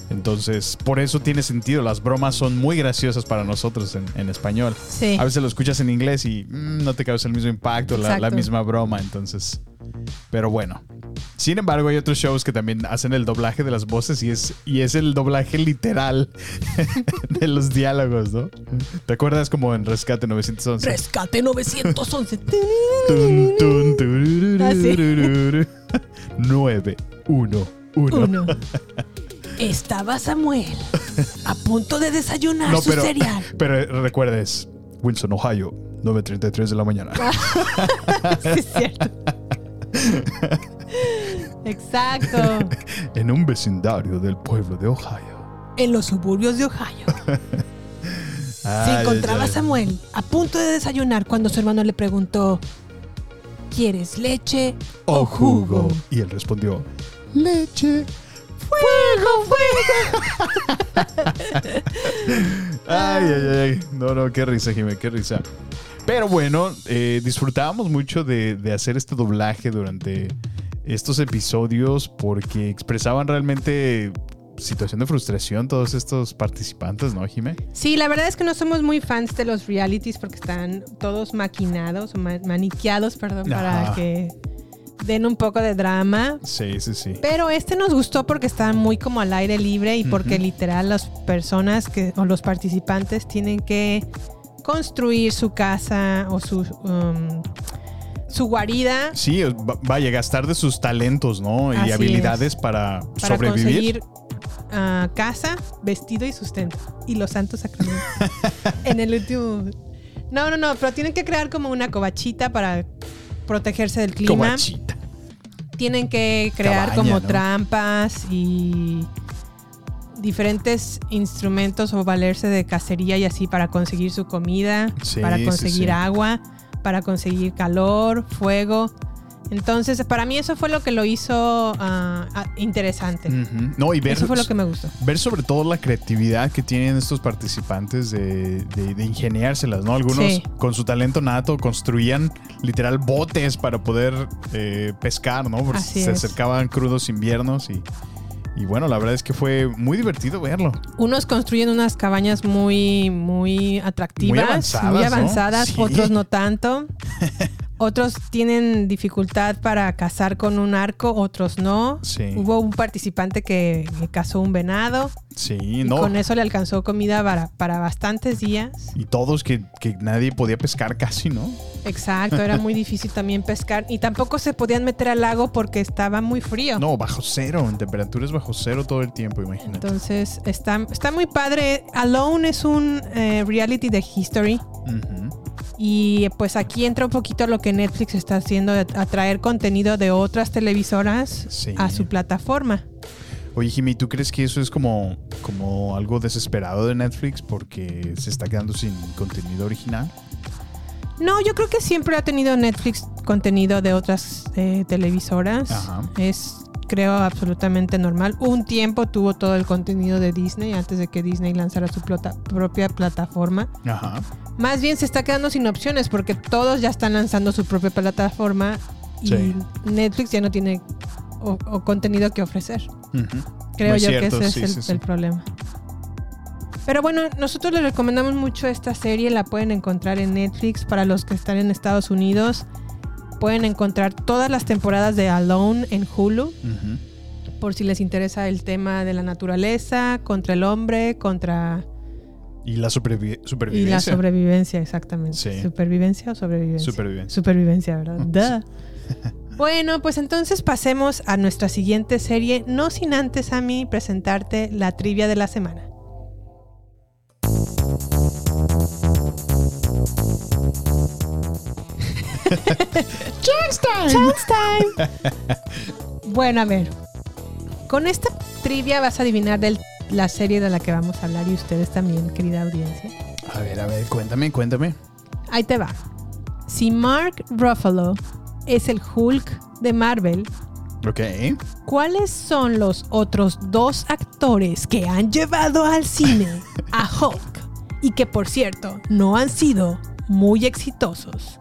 Entonces, por eso tiene sentido. Las bromas son muy graciosas para nosotros en, español. Sí. A veces lo escuchas en inglés y mm, no te causa el mismo impacto, la, misma broma. Entonces, pero bueno. Sin embargo, hay otros shows que también hacen el doblaje de las voces y es, y es el doblaje literal de los diálogos, ¿no? ¿Te acuerdas como en Rescate 911? Rescate 911. ¡Tun, tun, tun! 9, 1, 1. Estaba Samuel a punto de desayunar no, su pero, cereal. Pero eh, recuerdes, Wilson, Ohio, 9.33 de la mañana. sí, es cierto. Exacto. en un vecindario del pueblo de Ohio. En los suburbios de Ohio. Se encontraba Samuel a punto de desayunar cuando su hermano le preguntó, ¿quieres leche O jugo. Y él respondió, leche. ¡Fuego, Ay, ay, ay. No, no, qué risa, Jimé, qué risa. Pero bueno, eh, disfrutábamos mucho de, de hacer este doblaje durante estos episodios porque expresaban realmente situación de frustración todos estos participantes, ¿no, Jimé? Sí, la verdad es que no somos muy fans de los realities porque están todos maquinados o ma- maniqueados, perdón, para Ajá. que den un poco de drama. Sí, sí, sí. Pero este nos gustó porque está muy como al aire libre y porque literal las personas que, o los participantes tienen que construir su casa o su, um, su guarida Sí, va- vaya, gastar de sus talentos, ¿no? Y Así habilidades para, para sobrevivir. conseguir ah, casa, vestido y sustento. Y los santos sacramentos. en el último... No, no, no, pero tienen que crear como una covachita para protegerse del clima. Covachita. Tienen que crear Cabaña, como ¿no? trampas y diferentes instrumentos o valerse de cacería y así para conseguir su comida, Sí, para sí, conseguir sí. agua, para conseguir calor, fuego. Entonces, para mí eso fue lo que lo hizo ah, interesante. Ujú. No, y ver, Eso fue lo que me gustó. ver sobre todo la creatividad que tienen estos participantes de, de, de ingeniárselas, ¿no? Algunos Sí. con su talento nato construían literal botes para poder eh, pescar, ¿no? Porque Así se es. acercaban crudos inviernos y, y bueno, la verdad es que fue muy divertido verlo. Unos construyen unas cabañas muy, muy atractivas, muy avanzadas, avanzadas, ¿no? Sí. otros no tanto. Otros tienen dificultad para cazar con un arco, otros no. Sí. Hubo un participante que, cazó un venado Sí, y no. con eso le alcanzó comida para, para bastantes días. Y todos que, que nadie podía pescar casi, ¿no? Exacto, era muy difícil también pescar y tampoco se podían meter al lago porque estaba muy frío. No, bajo cero, en temperaturas bajo cero todo el tiempo, imagínate. Entonces está, está muy padre. Alone es un eh, reality de history. Ujú. Y pues aquí entra un poquito lo que Netflix está haciendo de atraer contenido de otras televisoras Sí. a su plataforma. Oye, Jimmy, ¿tú crees que eso es como, como algo desesperado de Netflix porque se está quedando sin contenido original? No, yo creo que siempre ha tenido Netflix contenido de otras eh, televisoras. Ajá. Es, creo, absolutamente normal. Un tiempo tuvo todo el contenido de Disney antes de que Disney lanzara su propia plataforma. Ajá. Más bien se está quedando sin opciones porque todos ya están lanzando su propia plataforma y Sí. Netflix ya no tiene o- o contenido que ofrecer. Ujú. Creo Muy yo cierto, que ese sí, es el, sí. el problema. Pero bueno, nosotros les recomendamos mucho esta serie, la pueden encontrar en Netflix para los que están en Estados Unidos. Pueden encontrar todas las temporadas de Alone en Hulu, por si les interesa el tema de la naturaleza, contra el hombre, contra... Y la supervi- Y supervivencia. la sobrevivencia, exactamente. Sí. ¿Supervivencia o sobrevivencia? Supervivencia. Supervivencia, ¿verdad? Duh. Bueno, pues entonces pasemos a nuestra siguiente serie, no sin antes a mí presentarte la trivia de la semana. Chance time. Chance time. Bueno, a ver. Con esta trivia vas a adivinar de la serie de la que vamos a hablar y ustedes también, querida audiencia. A ver, a ver, cuéntame, cuéntame. Ahí te va. Si Mark Ruffalo es el Hulk de Marvel, Ok. ¿cuáles son los otros dos actores que han llevado al cine a Hulk y que por cierto no han sido muy exitosos?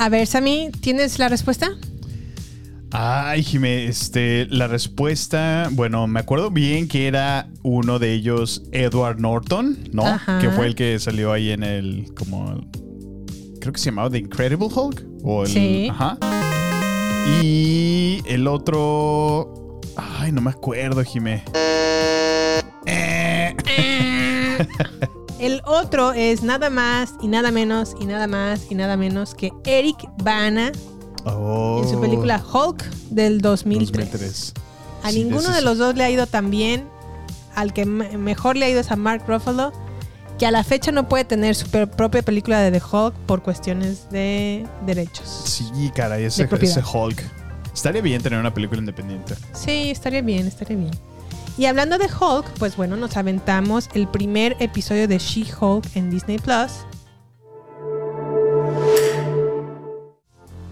A ver, Sammy, ¿tienes la respuesta? Ay, Jimé, este, la respuesta, bueno, me acuerdo bien que era uno de ellos, Edward Norton, ¿no? Ajá. Que fue el que salió ahí en el, como, creo que se llamaba The Incredible Hulk. O el, Sí. Ajá. Y el otro. Ay, no me acuerdo, Jimé. Eh. El otro es nada más y nada menos y nada más y nada menos que Eric Bana Oh. en su película Hulk del 2003. 2003. A Sí, ninguno de los dos le ha ido tan bien. Al que me- mejor le ha ido es a Mark Ruffalo, que a la fecha no puede tener su propia película de The Hulk por cuestiones de derechos. Sí, caray, ese, ese Hulk. Estaría bien tener una película independiente. Sí, estaría bien, estaría bien. Y hablando de Hulk, pues bueno, nos aventamos el primer episodio de She-Hulk en Disney Plus.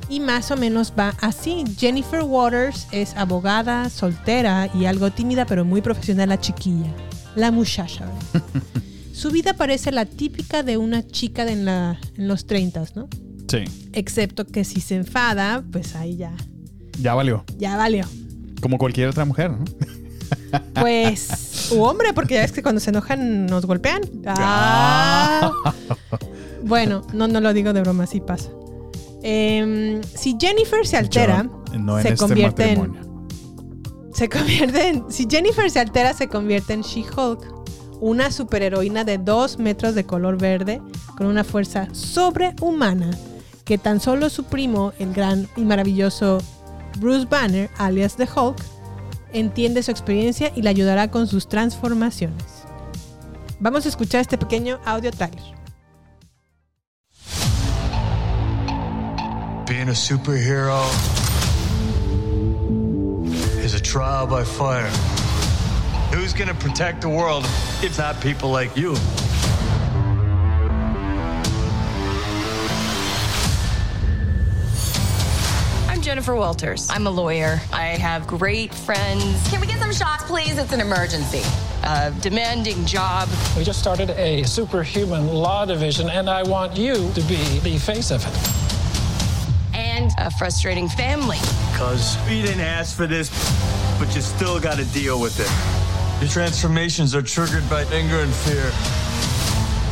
Y más o menos va así. Jennifer Waters es abogada, soltera y algo tímida, pero muy profesional la chiquilla. La muchacha. ¿verdad? Su vida parece la típica de una chica de en, la- en los 30, ¿no? Sí. Excepto que si se enfada, pues ahí ya, Ya valió. ya valió. Como cualquier otra mujer, ¿no? Pues, u hombre, porque ya ves que cuando se enojan nos golpean. Ah. Bueno, no, no lo digo de broma, sí pasa. Em, si Jennifer se altera, Yo no en se este convierte en. Se convierte en. Si Jennifer se altera, se convierte en She-Hulk. Una superheroína de dos metros de color verde con una fuerza sobrehumana que tan solo su primo, el gran y maravilloso Bruce Banner, alias The Hulk, entiende su experiencia y le ayudará con sus transformaciones. Vamos a escuchar este pequeño audio trailer. Being a superhero is a trial by fire. Who's gonna protect the world if not people like you? Jennifer Walters. I'm a lawyer. I have great friends. Can we get some shots, please? It's an emergency. A demanding job. We just started a superhuman law division, and I want you to be the face of it. And a frustrating family. Cause we didn't ask for this, but you still gotta deal with it. Your transformations are triggered by anger and fear.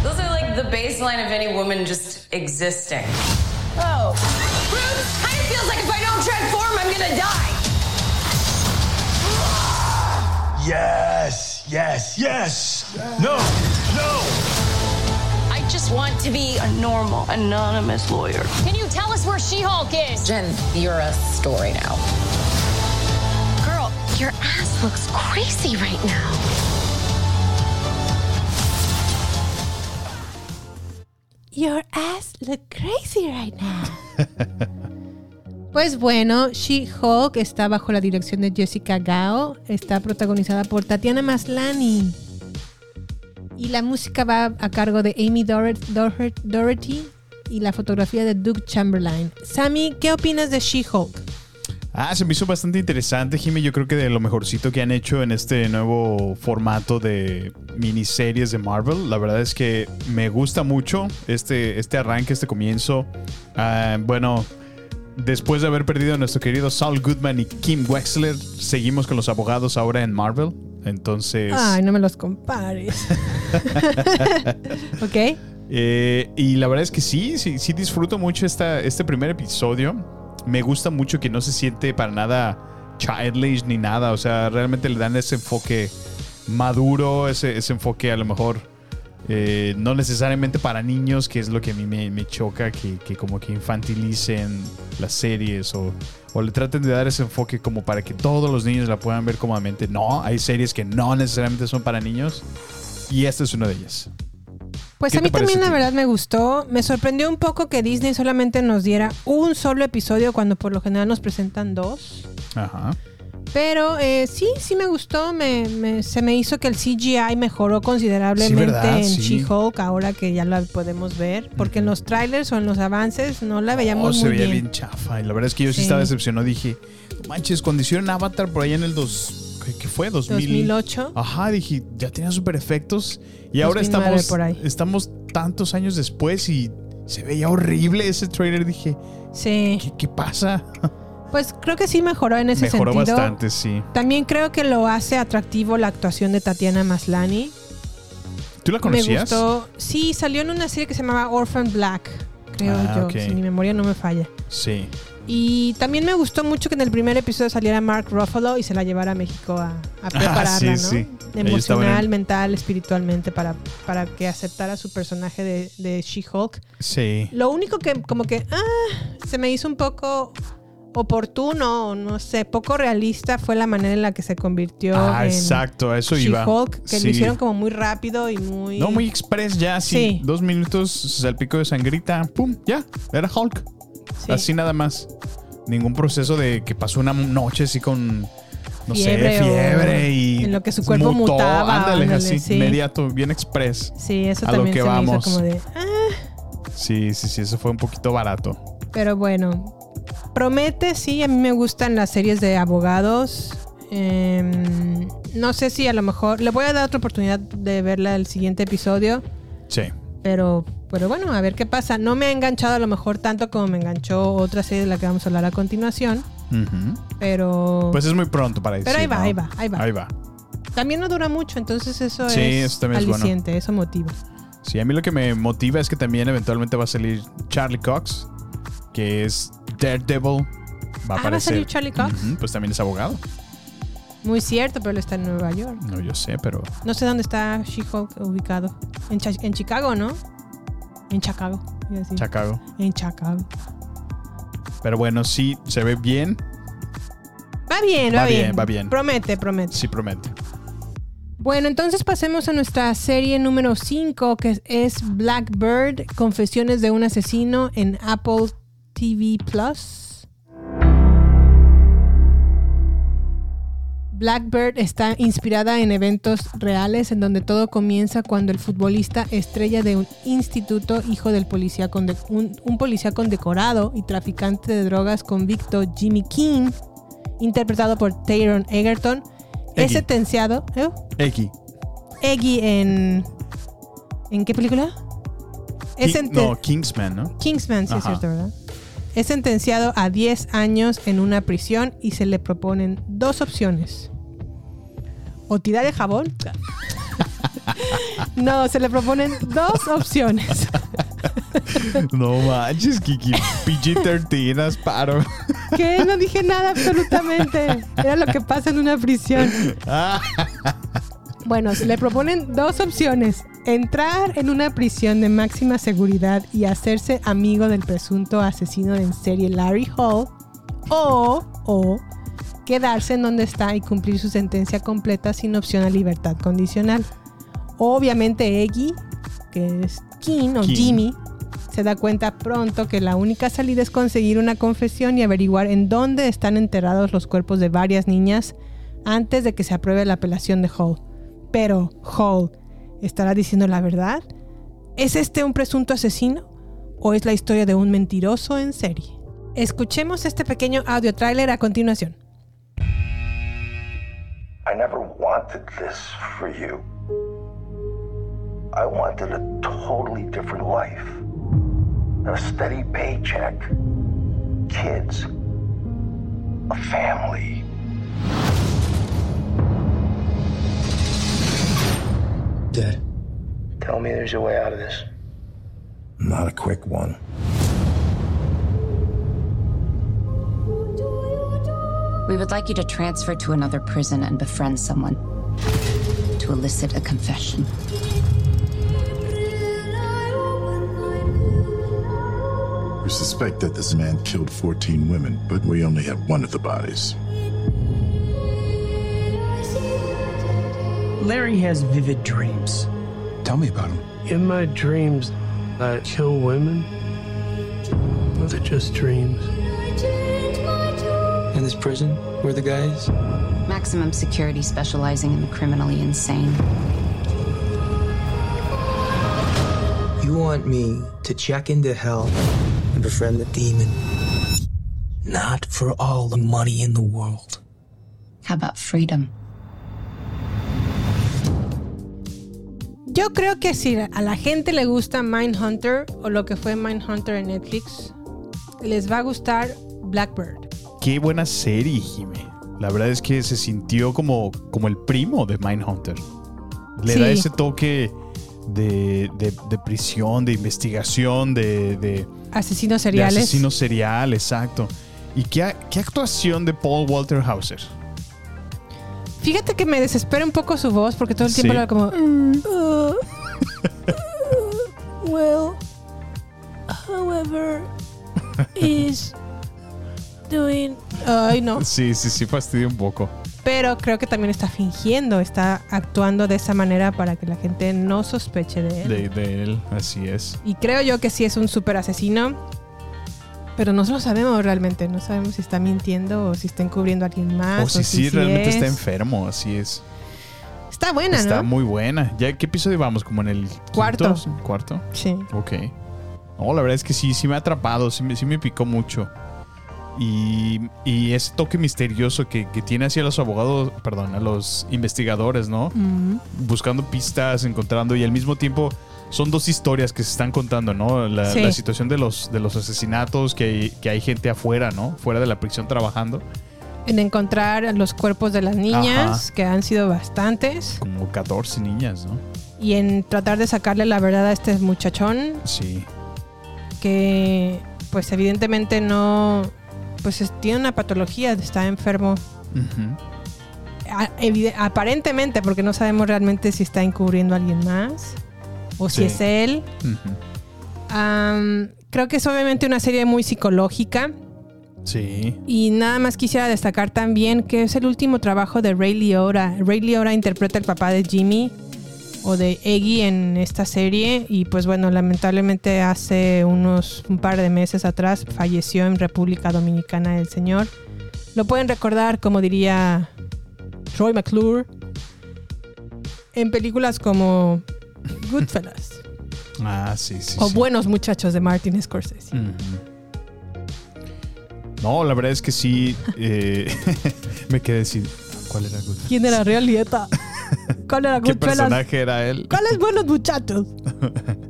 Those are like the baseline of any woman just existing. Oh. Bruce, kind of feels like if I don't transform, I'm gonna die. Yes, yes, yes. No, no. I just want to be a normal, anonymous lawyer. Can you tell us where She-Hulk is? Jen, you're a story now. Girl, your ass looks crazy right now. Your ass look crazy right now. Pues bueno, She-Hulk está bajo la dirección de Jessica Gao. Está protagonizada por Tatiana Maslany. Y la música va a cargo de Amy Doher- Doher- Doherty y la fotografía de Doug Chamberlain. Sammy, ¿qué opinas de She-Hulk? Ah, se me hizo bastante interesante, Jimmy. Yo creo que de lo mejorcito que han hecho en este nuevo formato de miniseries de Marvel. La verdad es que me gusta mucho este, este arranque, este comienzo. Ah, bueno, después de haber perdido a nuestro querido Saul Goodman y Kim Wexler, seguimos con los abogados ahora en Marvel. Entonces. Ay, no me los compares. ok. Eh, y la verdad es que sí, sí, sí disfruto mucho esta, este primer episodio. Me gusta mucho que no se siente para nada childish ni nada. O sea, realmente le dan ese enfoque maduro, ese, ese enfoque a lo mejor eh, no necesariamente para niños, que es lo que a mí me, choca, que, como que infantilicen las series o, o le traten de dar ese enfoque como para que todos los niños la puedan ver cómodamente. No, hay series que no necesariamente son para niños y esta es una de ellas. Pues ¿Qué a mí también la verdad me gustó. Me sorprendió un poco que Disney solamente nos diera un solo episodio cuando por lo general nos presentan dos. Ajá. Pero eh, sí, sí me gustó. Me, me- se me hizo que el CGI mejoró considerablemente en Sí. She-Hulk ahora que ya la podemos ver. Porque en los trailers o en los avances no la veíamos Oh, se muy veía bien. bien. chafa. Y la verdad es que yo sí, Sí. estaba decepcionado. Dije, "No manches, cuando hicieron Avatar por allá en el dos, ¿qué, fue? 2000, 2008. Ajá, dije, ya tenía super efectos. Y ahora 2009 estamos, por ahí. estamos tantos años después y se veía horrible ese trailer. Dije, Sí. ¿qué, qué pasa? Pues creo que sí mejoró en ese Mejoró sentido. bastante, sí. También creo que lo hace atractivo la actuación de Tatiana Maslany. ¿Tú la conocías? Me gustó. Sí, salió en una serie que se llamaba Orphan Black. creo Ah, yo, ok. si mi memoria no me falla. Sí. Y también me gustó mucho que en el primer episodio saliera Mark Ruffalo y se la llevara a México a, a prepararla, Ah, sí, ¿no? sí. Emocional, mental, espiritualmente, para, para que aceptara su personaje de, de She-Hulk. Sí. Lo único que como que ah, se me hizo un poco oportuno, no sé, poco realista fue la manera en la que se convirtió Ah, en exacto, eso iba. She-Hulk, que Sí. lo hicieron como muy rápido y muy... No, muy express ya, sí. Sí. Dos minutos, salpico de sangrita, pum, ya, era Hulk. Sí. Así nada más. Ningún proceso de que pasó una noche así con, no Fiebre sé, fiebre y... en lo que su cuerpo mutaba, Ándale, ándale, así, sí. inmediato, bien express. Sí, eso a lo también que se me vamos. hizo como de... ah, Sí, sí, sí, eso fue un poquito barato. Pero bueno, promete, sí, a mí me gustan las series de abogados. Em, no sé si a lo mejor le voy a dar otra oportunidad de verla el siguiente episodio, Sí. pero, pero bueno, a ver qué pasa. No me ha enganchado a lo mejor tanto como me enganchó otra serie de la que vamos a hablar a continuación, pero Pues es muy pronto para decir. Pero ahí va, ¿no? ahí va, ahí va. Ahí va. también no dura mucho, entonces eso Sí, es eso también es bueno. eso motiva. Sí, a mí lo que me motiva es que también eventualmente va a salir Charlie Cox, que es Daredevil. Va a Ah, ¿va a aparecer. salir Charlie Cox? Pues también es abogado. Muy cierto, pero él está en Nueva York. No, yo sé, pero. No sé dónde está She-Hulk ubicado. En, Cha- en Chicago, ¿no? En Chicago. decir. Chicago. En Chicago. Pero bueno, sí, se ve bien. Va bien, va, Va bien, bien. va bien. Promete, promete. Sí, promete. Bueno, entonces pasemos a nuestra serie número 5, que es Blackbird, Confesiones de un asesino en Apple TV Plus. Blackbird está inspirada en eventos reales en donde todo comienza cuando el futbolista estrella de un instituto, hijo del policía conde- un, un policía condecorado y traficante de drogas convicto Jimmy King, interpretado por Taron Egerton, es sentenciado. ¿eh? X. Eggy en. ¿En qué película? Es King- no, Kingsman, ¿no? Kingsman, sí es Ajá. cierto, ¿verdad? Es sentenciado a 10 años en una prisión y se le proponen dos opciones. O tirar el jabón. no, se le proponen dos opciones. No manches, Kiki. PG-13, asparo. que no dije nada absolutamente. Era lo que pasa en una prisión. Bueno, le proponen dos opciones. Entrar en una prisión de máxima seguridad y hacerse amigo del presunto asesino en serie Larry Hall. O, o quedarse en donde está y cumplir su sentencia completa sin opción a libertad condicional. Obviamente Eggy, que es King o King. Jimmy, se da cuenta pronto que la única salida es conseguir una confesión y averiguar en dónde están enterrados los cuerpos de varias niñas antes de que se apruebe la apelación de Hall. Pero, Hall, ¿estará diciendo la verdad? ¿Es este un presunto asesino? ¿O es la historia de un mentiroso en serie? Escuchemos este pequeño audio tráiler a continuación. I never wanted this for you. I wanted a totally different life. A steady paycheck, kids, a family. Dad. Tell me there's a way out of this. Not a quick one. We would like you to transfer to another prison and befriend someone to elicit a confession. We suspect that this man killed 14 women, but we only have one of the bodies. Larry has vivid dreams. Tell me about them. In my dreams, I kill women. Or they're just dreams. In this prison, where the guys? Maximum security specializing in the criminally insane. You want me to check into hell and befriend the demon? Not for all the money in the world. How about freedom? Yo creo que si a la gente le gusta Mindhunter o lo que fue Mindhunter en Netflix, les va a gustar Blackbird. Qué buena serie, Jime. La verdad es que se sintió como, como el primo de Mindhunter. Le Sí. da ese toque de, de- de prisión, de investigación, de, de, Asesinos seriales. asesino serial, exacto. ¿Y qué, qué actuación de Paul Walter Hauser? Fíjate que me desespera un poco su voz porque todo el tiempo Sí. era como. "Uh, uh, well, however, is doing. Ay, no. Sí, sí, sí, fastidia un poco. Pero creo que también está fingiendo, está actuando de esa manera para que la gente no sospeche de él. De, de él, así es. Y creo yo que sí es un super asesino. Pero no lo sabemos realmente. No sabemos si está mintiendo o si está encubriendo a alguien más. o si sí, sí realmente está es. enfermo, así es. Está buena, está ¿no? muy buena. ¿Ya qué episodio vamos? ¿Como en el Cuarto. quinto? ¿Cuarto? Sí. Ok. No, la verdad es que sí, sí me ha atrapado, sí me, sí me picó mucho. Y, y ese toque misterioso que, que tiene hacia los abogados, perdón, a los investigadores, ¿no? Buscando pistas, encontrando y al mismo tiempo son dos historias que se están contando, ¿no? La, Sí. la situación de los, de los asesinatos, que hay, que hay gente afuera, ¿no? Fuera de la prisión trabajando, En encontrar los cuerpos de las niñas, Ajá. que han sido bastantes. como 14 niñas, ¿no? Y en tratar de sacarle la verdad a este muchachón, Sí. que pues evidentemente no. Pues es- tiene una patología, está enfermo. Ujú. A- evide- aparentemente, porque no sabemos realmente si está encubriendo a alguien más o si es él. Creo que es obviamente una serie muy psicológica. Sí. Y nada más quisiera destacar también que es el último trabajo de Ray Liotta. Ray Liotta interpreta el papá de Jimmy o de Eggy en esta serie y pues bueno, lamentablemente hace unos un par de meses atrás falleció en República Dominicana el señor. Lo pueden recordar, como diría Troy McClure, en películas como Goodfellas Ah, sí, sí. o sí. Buenos Muchachos de Martin Scorsese. No, la verdad es que sí. eh, me quedé decir, ¿cuál era Goodfellas? ¿Quién era Ray Liotta? ¿Cuál era ¿Qué Goodfellas? personaje era él? ¿Cuáles buenos muchachos?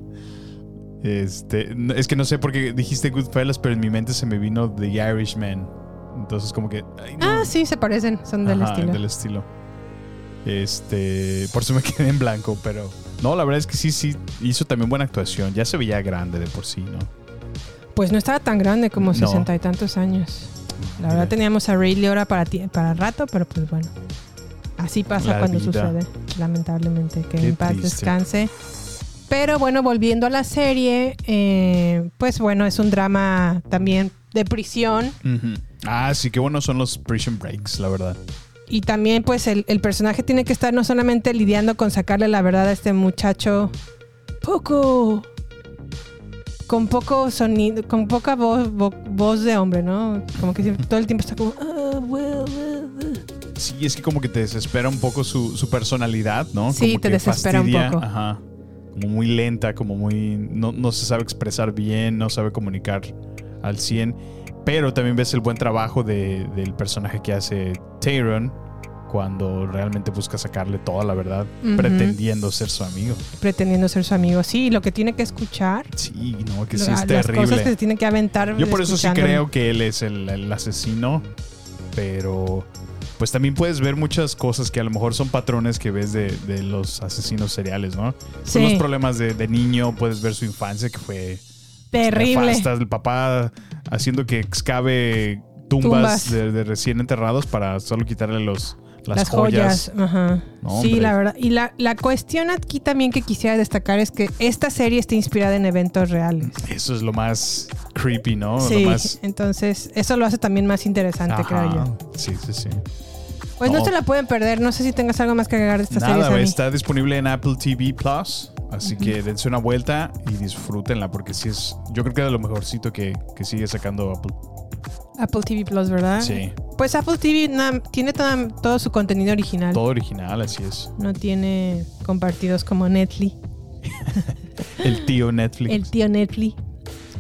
Este, es que no sé por qué dijiste Goodfellas, pero en mi mente se me vino The Irishman. Entonces, como que. ay, no. Ah, sí, se parecen, son del Ajá, estilo. del estilo. Este, por eso me quedé en blanco, pero no, la verdad es que sí, sí hizo también buena actuación. Ya se veía grande de por sí, ¿no? Pues no estaba tan grande como No. sesenta y tantos años. La verdad teníamos a Ray Liotta para, ti- para rato, pero pues bueno. Así pasa La cuando vida. sucede, lamentablemente. Que Qué en paz triste. descanse. Pero bueno, volviendo a la serie, eh, pues bueno, es un drama también de prisión. Ujú. Ah, sí, qué buenos son los Prison Breaks, la verdad. Y también pues el, el personaje tiene que estar no solamente lidiando con sacarle la verdad a este muchacho poco con poco sonido, con poca voz, vo- voz de hombre, ¿no? Como que siempre- todo el tiempo está como "Ah, well, uh". Sí, es que como que te desespera un poco su, su personalidad, ¿no? Sí, Como te desespera un poco. Ajá. Como muy lenta, como muy. No, no se sabe expresar bien, no sabe comunicar al 100. Pero también ves el buen trabajo de- del personaje que hace Tyron cuando realmente busca sacarle toda la verdad, pretendiendo ser su amigo. pretendiendo ser su amigo. Sí, lo que tiene que escuchar. Sí, no, que sí es las terrible. cosas que se tiene que aventar. Yo por eso sí creo que él es el, el asesino, pero pues también puedes ver muchas cosas que a lo mejor son patrones que ves de, de los asesinos seriales, ¿no? Son Sí. los problemas de, de niño, puedes ver su infancia que fue Terrible. el papá haciendo que excave tumbas, Tumbas. De, de recién enterrados para solo quitarle los, las, Las joyas. joyas. Ajá. No, sí, la verdad. Y la, la cuestión aquí también que quisiera destacar es que esta serie está inspirada en eventos reales. Eso es lo más creepy, ¿no? sí, Lo más... entonces eso lo hace también más interesante, Ajá. creo yo. Sí, sí, sí. Pues no. No. se la pueden perder. No sé si tengas algo más que agregar de esta serie. Nada, está disponible en Apple TV Plus. Así que dense una vuelta y disfrútenla porque sí es, yo creo que es de lo mejorcito que, que sigue sacando Apple. Apple TV Plus, ¿verdad? Sí. Pues Apple TV na- tiene toda- todo su contenido original. Todo original, así es. No tiene compartidos como Netflix. El tío Netflix. El tío Netflix.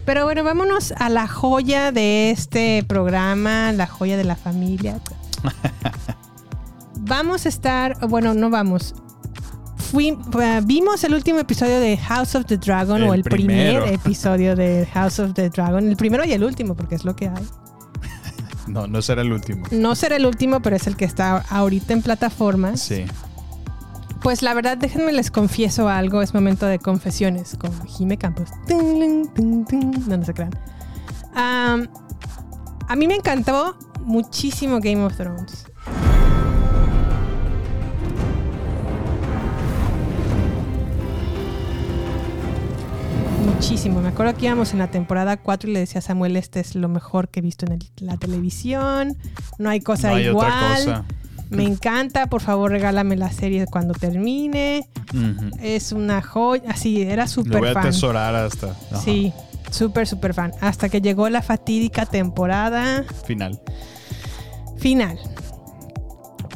Pero bueno, vámonos a la joya de este programa, la joya de la familia. vamos a estar, bueno, no vamos. Fui- eh, vimos el último episodio de House of the Dragon o El primer episodio de House of the Dragon. El primero y el último, porque es lo que hay. No, no será el último. No será el último, pero es el que está ahorita en plataformas. Sí. Pues la verdad, déjenme les confieso algo. Es momento de confesiones con Jime Campos. No, no se crean. A mí me encantó muchísimo Game of Thrones. Muchísimo. Me acuerdo que íbamos en la temporada 4 y le decía a Samuel, este es lo mejor que he visto en el- la televisión. No hay cosa No hay igual. otra cosa. Me encanta, por favor regálame la serie cuando termine. Es una joya. Así, era Lo súper voy a fan. atesorar hasta ajá, Sí, súper, súper fan. Hasta que llegó la fatídica temporada final. final.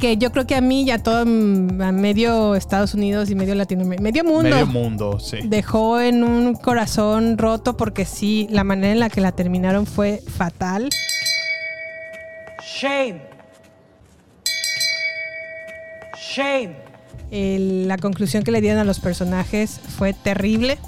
Que yo creo que a mí y a todo mm, a medio Estados Unidos y medio Latinoamérica, medio mundo, Medio mundo, sí. dejó en un corazón roto porque sí, la manera en la que la terminaron fue fatal. Shame. Shame. El- la conclusión que le dieron a los personajes fue terrible.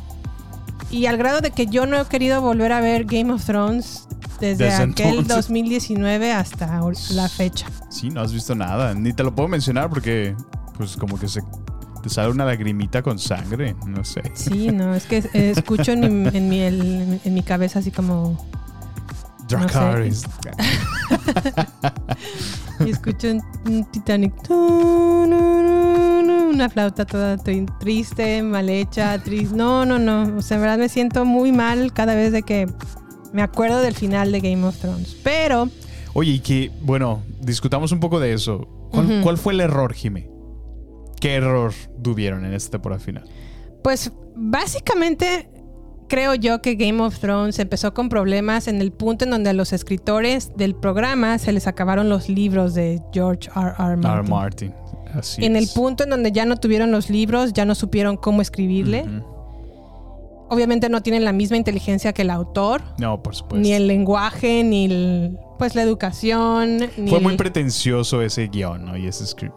Y al grado de que yo no he querido volver a ver Game of Thrones desde, Desde aquel entonces. 2019 hasta la fecha. Sí, no has visto nada. Ni te lo puedo mencionar porque, pues, como que se te sale una lagrimita con sangre. No sé. Sí, no, es que escucho en mi, en mi, el- en mi cabeza así como... no sé. Dracarys. Y escucho un, Titanic. Una flauta toda tri- triste, mal hecha, triste. No, no, no. O sea, en verdad me siento muy mal cada vez de que me acuerdo del final de Game of Thrones. Pero Oye, y que, bueno, discutamos un poco de eso. ¿Cuál, fue el error, Jime? ¿Qué error tuvieron en esta temporada final? Pues básicamente creo yo que Game of Thrones empezó con problemas en el punto en donde a los escritores del programa se les acabaron los libros de George R. R. Martin. R. Martin. Así en el punto en donde ya no tuvieron los libros, ya no supieron cómo escribirle. Obviamente no tienen la misma inteligencia que el autor, No, por supuesto. ni el lenguaje, ni el- pues la educación, ni Fue el- muy pretencioso ese guion, ¿no? Y ese script.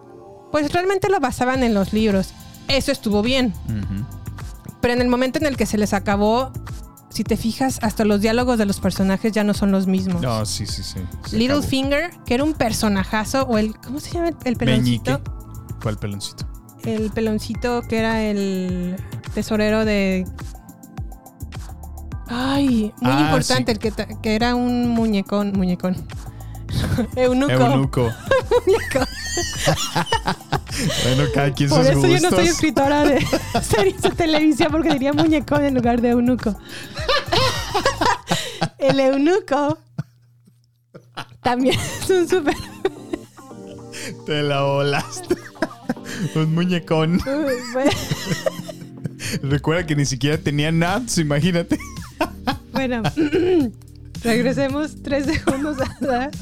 pues realmente lo basaban en los libros. Eso estuvo bien. Pero en el momento en el que se les acabó, si te fijas, hasta los diálogos de los personajes ya no son los mismos. No, sí, sí, sí. Littlefinger, que era un personajazo, o el. ¿Cómo se llama el, el Meñique. peloncito? ¿Cuál peloncito? El peloncito que era el tesorero de. Ay, muy Ah, importante, sí. el que, que era un muñecón, muñecón. Eunuco. Eunuco. Muñeco. Bueno, cada quien Por sus eso yo no soy gustos. escritora de series de televisión porque diría muñecón en lugar de eunuco. El eunuco también es un súper. Te la volaste. Un muñecón. Recuerda que ni siquiera tenía nuts, imagínate. Bueno, regresemos tres segundos atrás.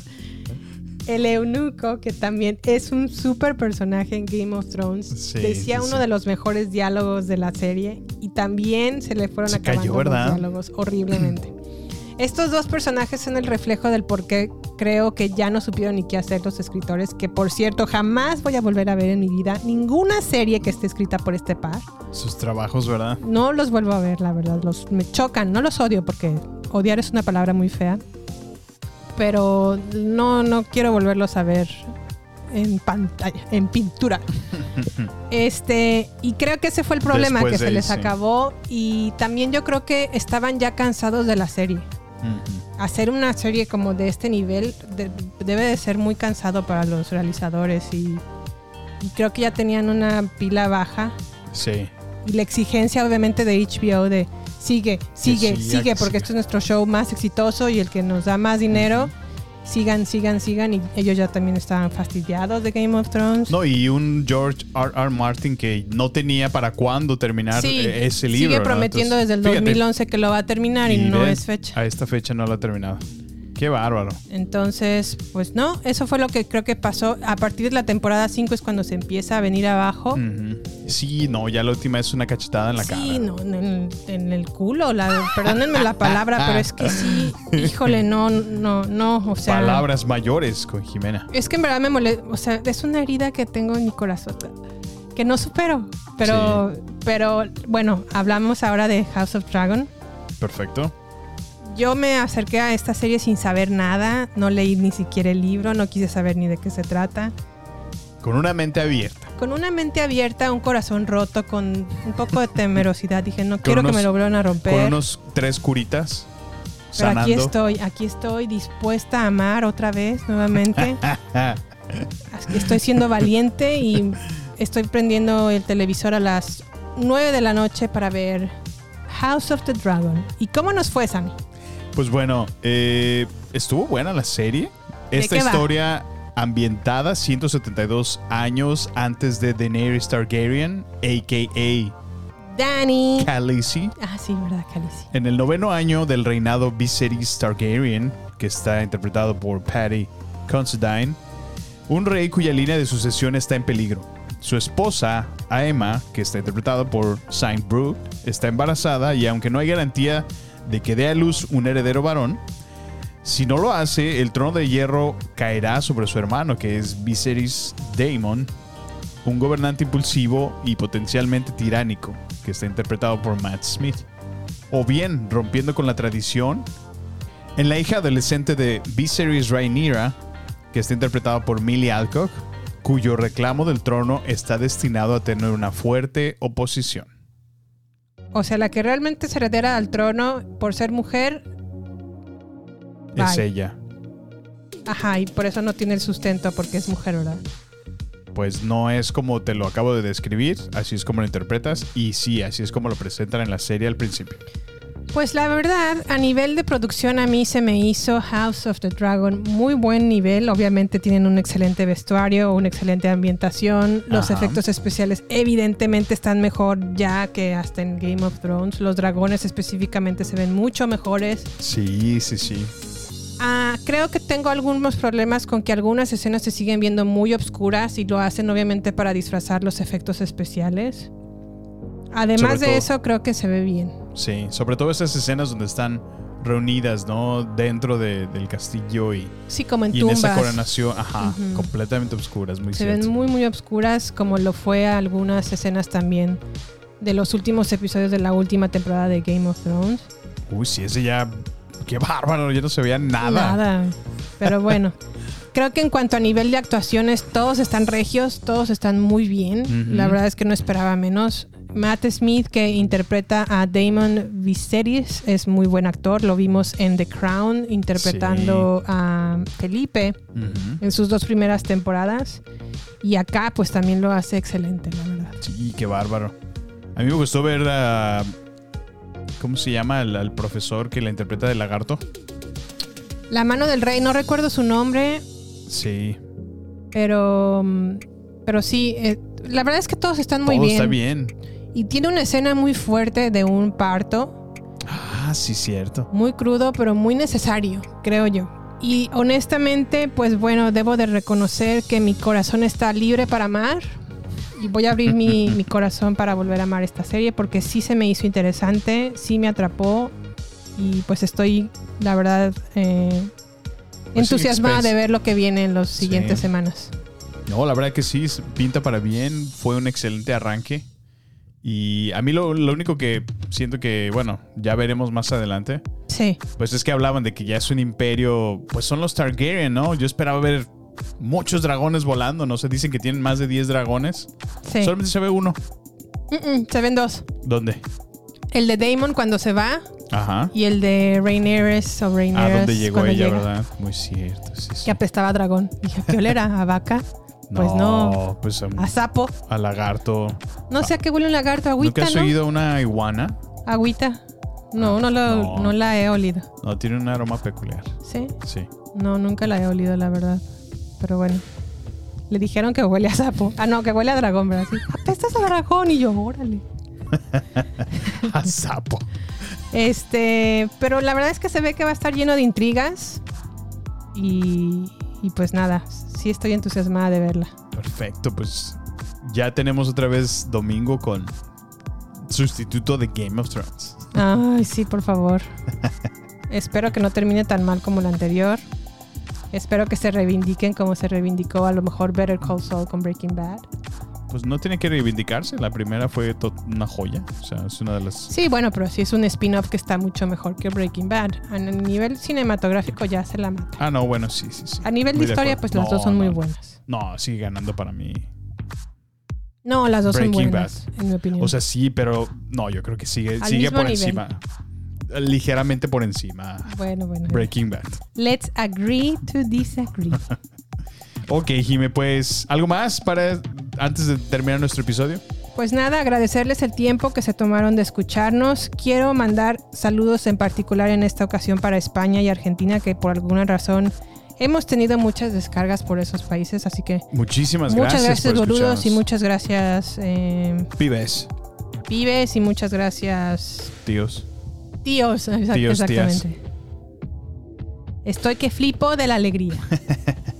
El eunuco, que también es un súper personaje en Game of Thrones, Sí, decía uno sí. de los mejores diálogos de la serie y también se le fueron Se acabando cayó, los diálogos horriblemente. Estos dos personajes son el reflejo del por qué creo que ya no supieron ni qué hacer los escritores, que por cierto jamás voy a volver a ver en mi vida ninguna serie que esté escrita por este par. Sus trabajos, ¿verdad? No los vuelvo a ver, la verdad. Los, me chocan. No los odio porque odiar es una palabra muy fea. Pero no, no quiero volverlos a ver en pantalla, en pintura. Este, y creo que ese fue el problema, Después que se les sí. acabó. Y también yo creo que estaban ya cansados de la serie. Hacer una serie como de este nivel de- debe de ser muy cansado para los realizadores. Y, y creo que ya tenían una pila baja. Sí. Y la exigencia, obviamente, de HBO de sigue, sigue, sigue, que porque este es nuestro show más exitoso y el que nos da más dinero. Sigan, sigan, sigan. Y ellos ya también estaban fastidiados de Game of Thrones. No, y un George R. R. Martin que no tenía para cuándo terminar Sí, eh, ese libro. sigue ¿no? prometiendo Entonces, desde el fíjate, 2011 que lo va a terminar y, no ve, es fecha. A esta fecha no lo ha terminado. Qué bárbaro. Entonces, pues no, eso fue lo que creo que pasó. A partir de la temporada 5 es cuando se empieza a venir abajo. Sí, no, ya la última es una cachetada en la cara. Sí, no, en el, en el culo, la, perdónenme la palabra, pero es que sí, híjole, no, no, no, o sea. Palabras mayores con Jimena. Es que en verdad me molesta, o sea, es una herida que tengo en mi corazón que no supero. Pero, pero bueno, hablamos ahora de House of Dragon. Perfecto. Yo me acerqué a esta serie sin saber nada, no leí ni siquiera el libro, no quise saber ni de qué se trata. Con una mente abierta. con una mente abierta, un corazón roto, con un poco de temerosidad. Dije, no quiero unos- que me lo vuelvan a romper. Con unos tres curitas. Pero aquí estoy, aquí estoy dispuesta a amar otra vez, nuevamente. Estoy siendo valiente y estoy prendiendo el televisor a las 9 de la noche para ver House of the Dragon. ¿Y cómo nos fue, Sammy? Pues bueno, eh, estuvo buena la serie. ¿De Esta va? historia ambientada 172 años antes de Daenerys Targaryen, a.k.a. Danny. Khaleesi. Ah, sí, verdad, Khaleesi. En el noveno año del reinado Viserys Targaryen, que está interpretado por Patty Considine, un rey cuya línea de sucesión está en peligro. Su esposa, Aemma, que está interpretada por Saint Brooke, está embarazada y aunque no hay garantía de que dé a luz un heredero varón, si no lo hace, el trono de hierro caerá sobre su hermano, que es Viserys Daemon, un gobernante impulsivo y potencialmente tiránico, que está interpretado por Matt Smith. O bien, rompiendo con la tradición, en la hija adolescente de Viserys Rhaenyra, que está interpretada por Millie Alcock, cuyo reclamo del trono está destinado a tener una fuerte oposición. O sea, la que realmente se heredera al trono por ser mujer. Es bye. ella. Ajá, y por eso no tiene el sustento porque es mujer, ¿verdad? Pues no es como te lo acabo de describir, así es como lo interpretas, y sí, así es como lo presentan en la serie al principio. Pues la verdad, a nivel de producción a mí se me hizo House of the Dragon muy buen nivel. Obviamente tienen un excelente vestuario, una excelente ambientación. Los Ajá. efectos especiales evidentemente están mejor ya que hasta en Game of Thrones. Los dragones específicamente se ven mucho mejores. Sí, sí, sí. Ah, creo que tengo algunos problemas con que algunas escenas se siguen viendo muy obscuras y lo hacen obviamente para disfrazar los efectos especiales. Además Sobre de todo- eso, creo que se ve bien. Sí, sobre todo esas escenas donde están reunidas, ¿no? Dentro de- del castillo y, Sí, como en y en esa coronación, ajá, completamente oscuras, muy Se cierto. ven muy, muy obscuras, como lo fue algunas escenas también de los últimos episodios de la última temporada de Game of Thrones. Uy, sí, ese ya. Qué bárbaro, ya no se veía nada. Nada. Pero bueno, creo que en cuanto a nivel de actuaciones, todos están regios, todos están muy bien. La verdad es que no esperaba menos. Matt Smith, que interpreta a Damon Viserys, es muy buen actor. Lo vimos en The Crown interpretando a Felipe en sus dos primeras temporadas. Y acá, pues también lo hace excelente, la verdad. Sí, qué bárbaro. A mí me gustó ver a. ¿Cómo se llama? Al, al profesor que la interpreta de lagarto. La mano del rey, no recuerdo su nombre, Sí. pero, mm, pero sí, eh, la verdad es que todos están muy Todo bien. está bien. Y tiene una escena muy fuerte de un parto, Ah, sí, cierto. muy crudo, pero muy necesario, creo yo. Y honestamente, pues bueno, debo de reconocer que mi corazón está libre para amar. Y voy a abrir mi, mi corazón para volver a amar esta serie porque sí se me hizo interesante, sí me atrapó. Y pues estoy, la verdad, eh, Pues entusiasmada Space. de ver lo que viene en las siguientes Sí. semanas. No, la verdad que sí, pinta para bien. Fue un excelente arranque. Y a mí lo, lo único que siento que, bueno, ya veremos más adelante. Sí. Pues es que hablaban de que ya es un imperio. Pues son los Targaryen, ¿no? Yo esperaba ver muchos dragones volando. No sé, dicen que tienen más de 10 dragones. Sí. Solamente se ve uno. Mm, mm, se ven dos. ¿Dónde? El de Damon cuando se va Ajá. y el de Rhaenyra o ¿A Rhaenyra dónde llegó ella, llega. verdad? Muy cierto. Sí, sí. Que apestaba a dragón. Dije, ¿qué olera? ¿A vaca? Pues no. Pues a, A sapo. a lagarto. No sé a qué huele un lagarto. Agüita, ¿Nunca has ¿no? oído una iguana? Agüita. No, no, lo- no. no la he olido. No, tiene un aroma peculiar. ¿Sí? Sí. No, nunca la he olido, la verdad. Pero bueno. Le dijeron que huele a sapo. Ah, no, que huele a dragón, ¿verdad? Sí. Apestas a dragón y yo, órale. a sapo. Este, pero la verdad es que se ve que va a estar lleno de intrigas. Y, y pues nada, sí estoy entusiasmada de verla. Perfecto, pues ya tenemos otra vez domingo con sustituto de Game of Thrones. Ay, sí, por favor. Espero que no termine tan mal como la anterior. Espero que se reivindiquen como se reivindicó a lo mejor Better Call Saul con Breaking Bad. Pues no tiene que reivindicarse. La primera fue una joya. O sea, es una de las. Sí, bueno, pero sí es un spin-off que está mucho mejor que Breaking Bad. A nivel cinematográfico ya se la mata. Ah, no, bueno, sí, sí, sí. A nivel Muy de historia, pues las No, dos son muy buenas. No, sigue ganando para mí. No, las dos son Breaking buenas, Bad. en mi opinión. O sea, sí, pero no, yo creo que sigue, Al sigue por nivel. encima. Ligeramente por encima. bueno, bueno. Breaking Bad. Let's agree to disagree. Ok, Jime, pues, ¿algo más para antes de terminar nuestro episodio? Pues nada, agradecerles el tiempo que se tomaron de escucharnos. Quiero mandar saludos en particular en esta ocasión para España y Argentina, que por alguna razón hemos tenido muchas descargas por esos países, así que Muchísimas muchas gracias. gracias, por boludos, y muchas gracias eh, Pibes, pibes, y muchas gracias tíos. tíos. Exact- Tíos, tías. exactamente. Estoy que flipo de la alegría.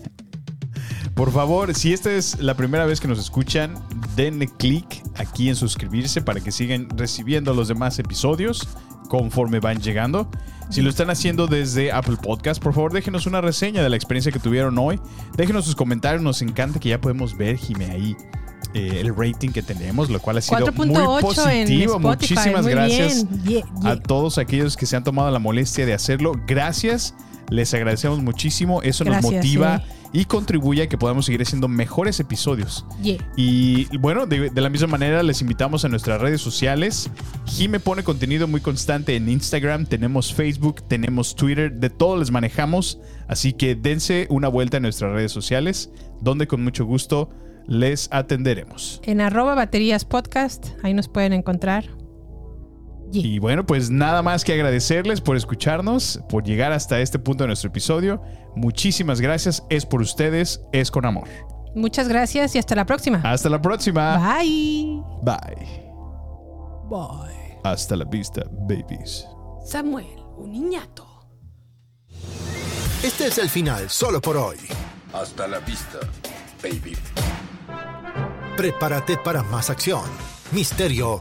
Por favor, si esta es la primera vez que nos escuchan, denle clic aquí en suscribirse para que sigan recibiendo los demás episodios conforme van llegando. Si lo están haciendo desde Apple Podcast, por favor déjenos una reseña de la experiencia que tuvieron hoy. Déjenos sus comentarios, nos encanta que ya podemos ver, Jime, ahí eh, el rating que tenemos, lo cual ha sido muy 4.8 en positivo. Spotify, Muchísimas muy gracias bien. Yeah, yeah. a todos aquellos que se han tomado la molestia de hacerlo. Gracias, les agradecemos muchísimo. Eso nos motiva sí. Y contribuye a que podamos seguir haciendo mejores episodios. Yeah. Y bueno, de, de la misma manera les invitamos a nuestras redes sociales. Jime pone contenido muy constante en Instagram, tenemos Facebook, tenemos Twitter, de todo les manejamos. Así que dense una vuelta en nuestras redes sociales, donde con mucho gusto les atenderemos. En arroba baterías podcast, ahí nos pueden encontrar. Y bueno, pues nada más que agradecerles por escucharnos, por llegar hasta este punto de nuestro episodio. Muchísimas gracias, es por ustedes, es con amor. Muchas gracias y hasta la próxima. Hasta la próxima. Bye. Bye. Bye. Hasta la vista, babies. Samuel, un niñato. Este es el final solo por hoy. Hasta la vista, baby. Prepárate para más acción, misterio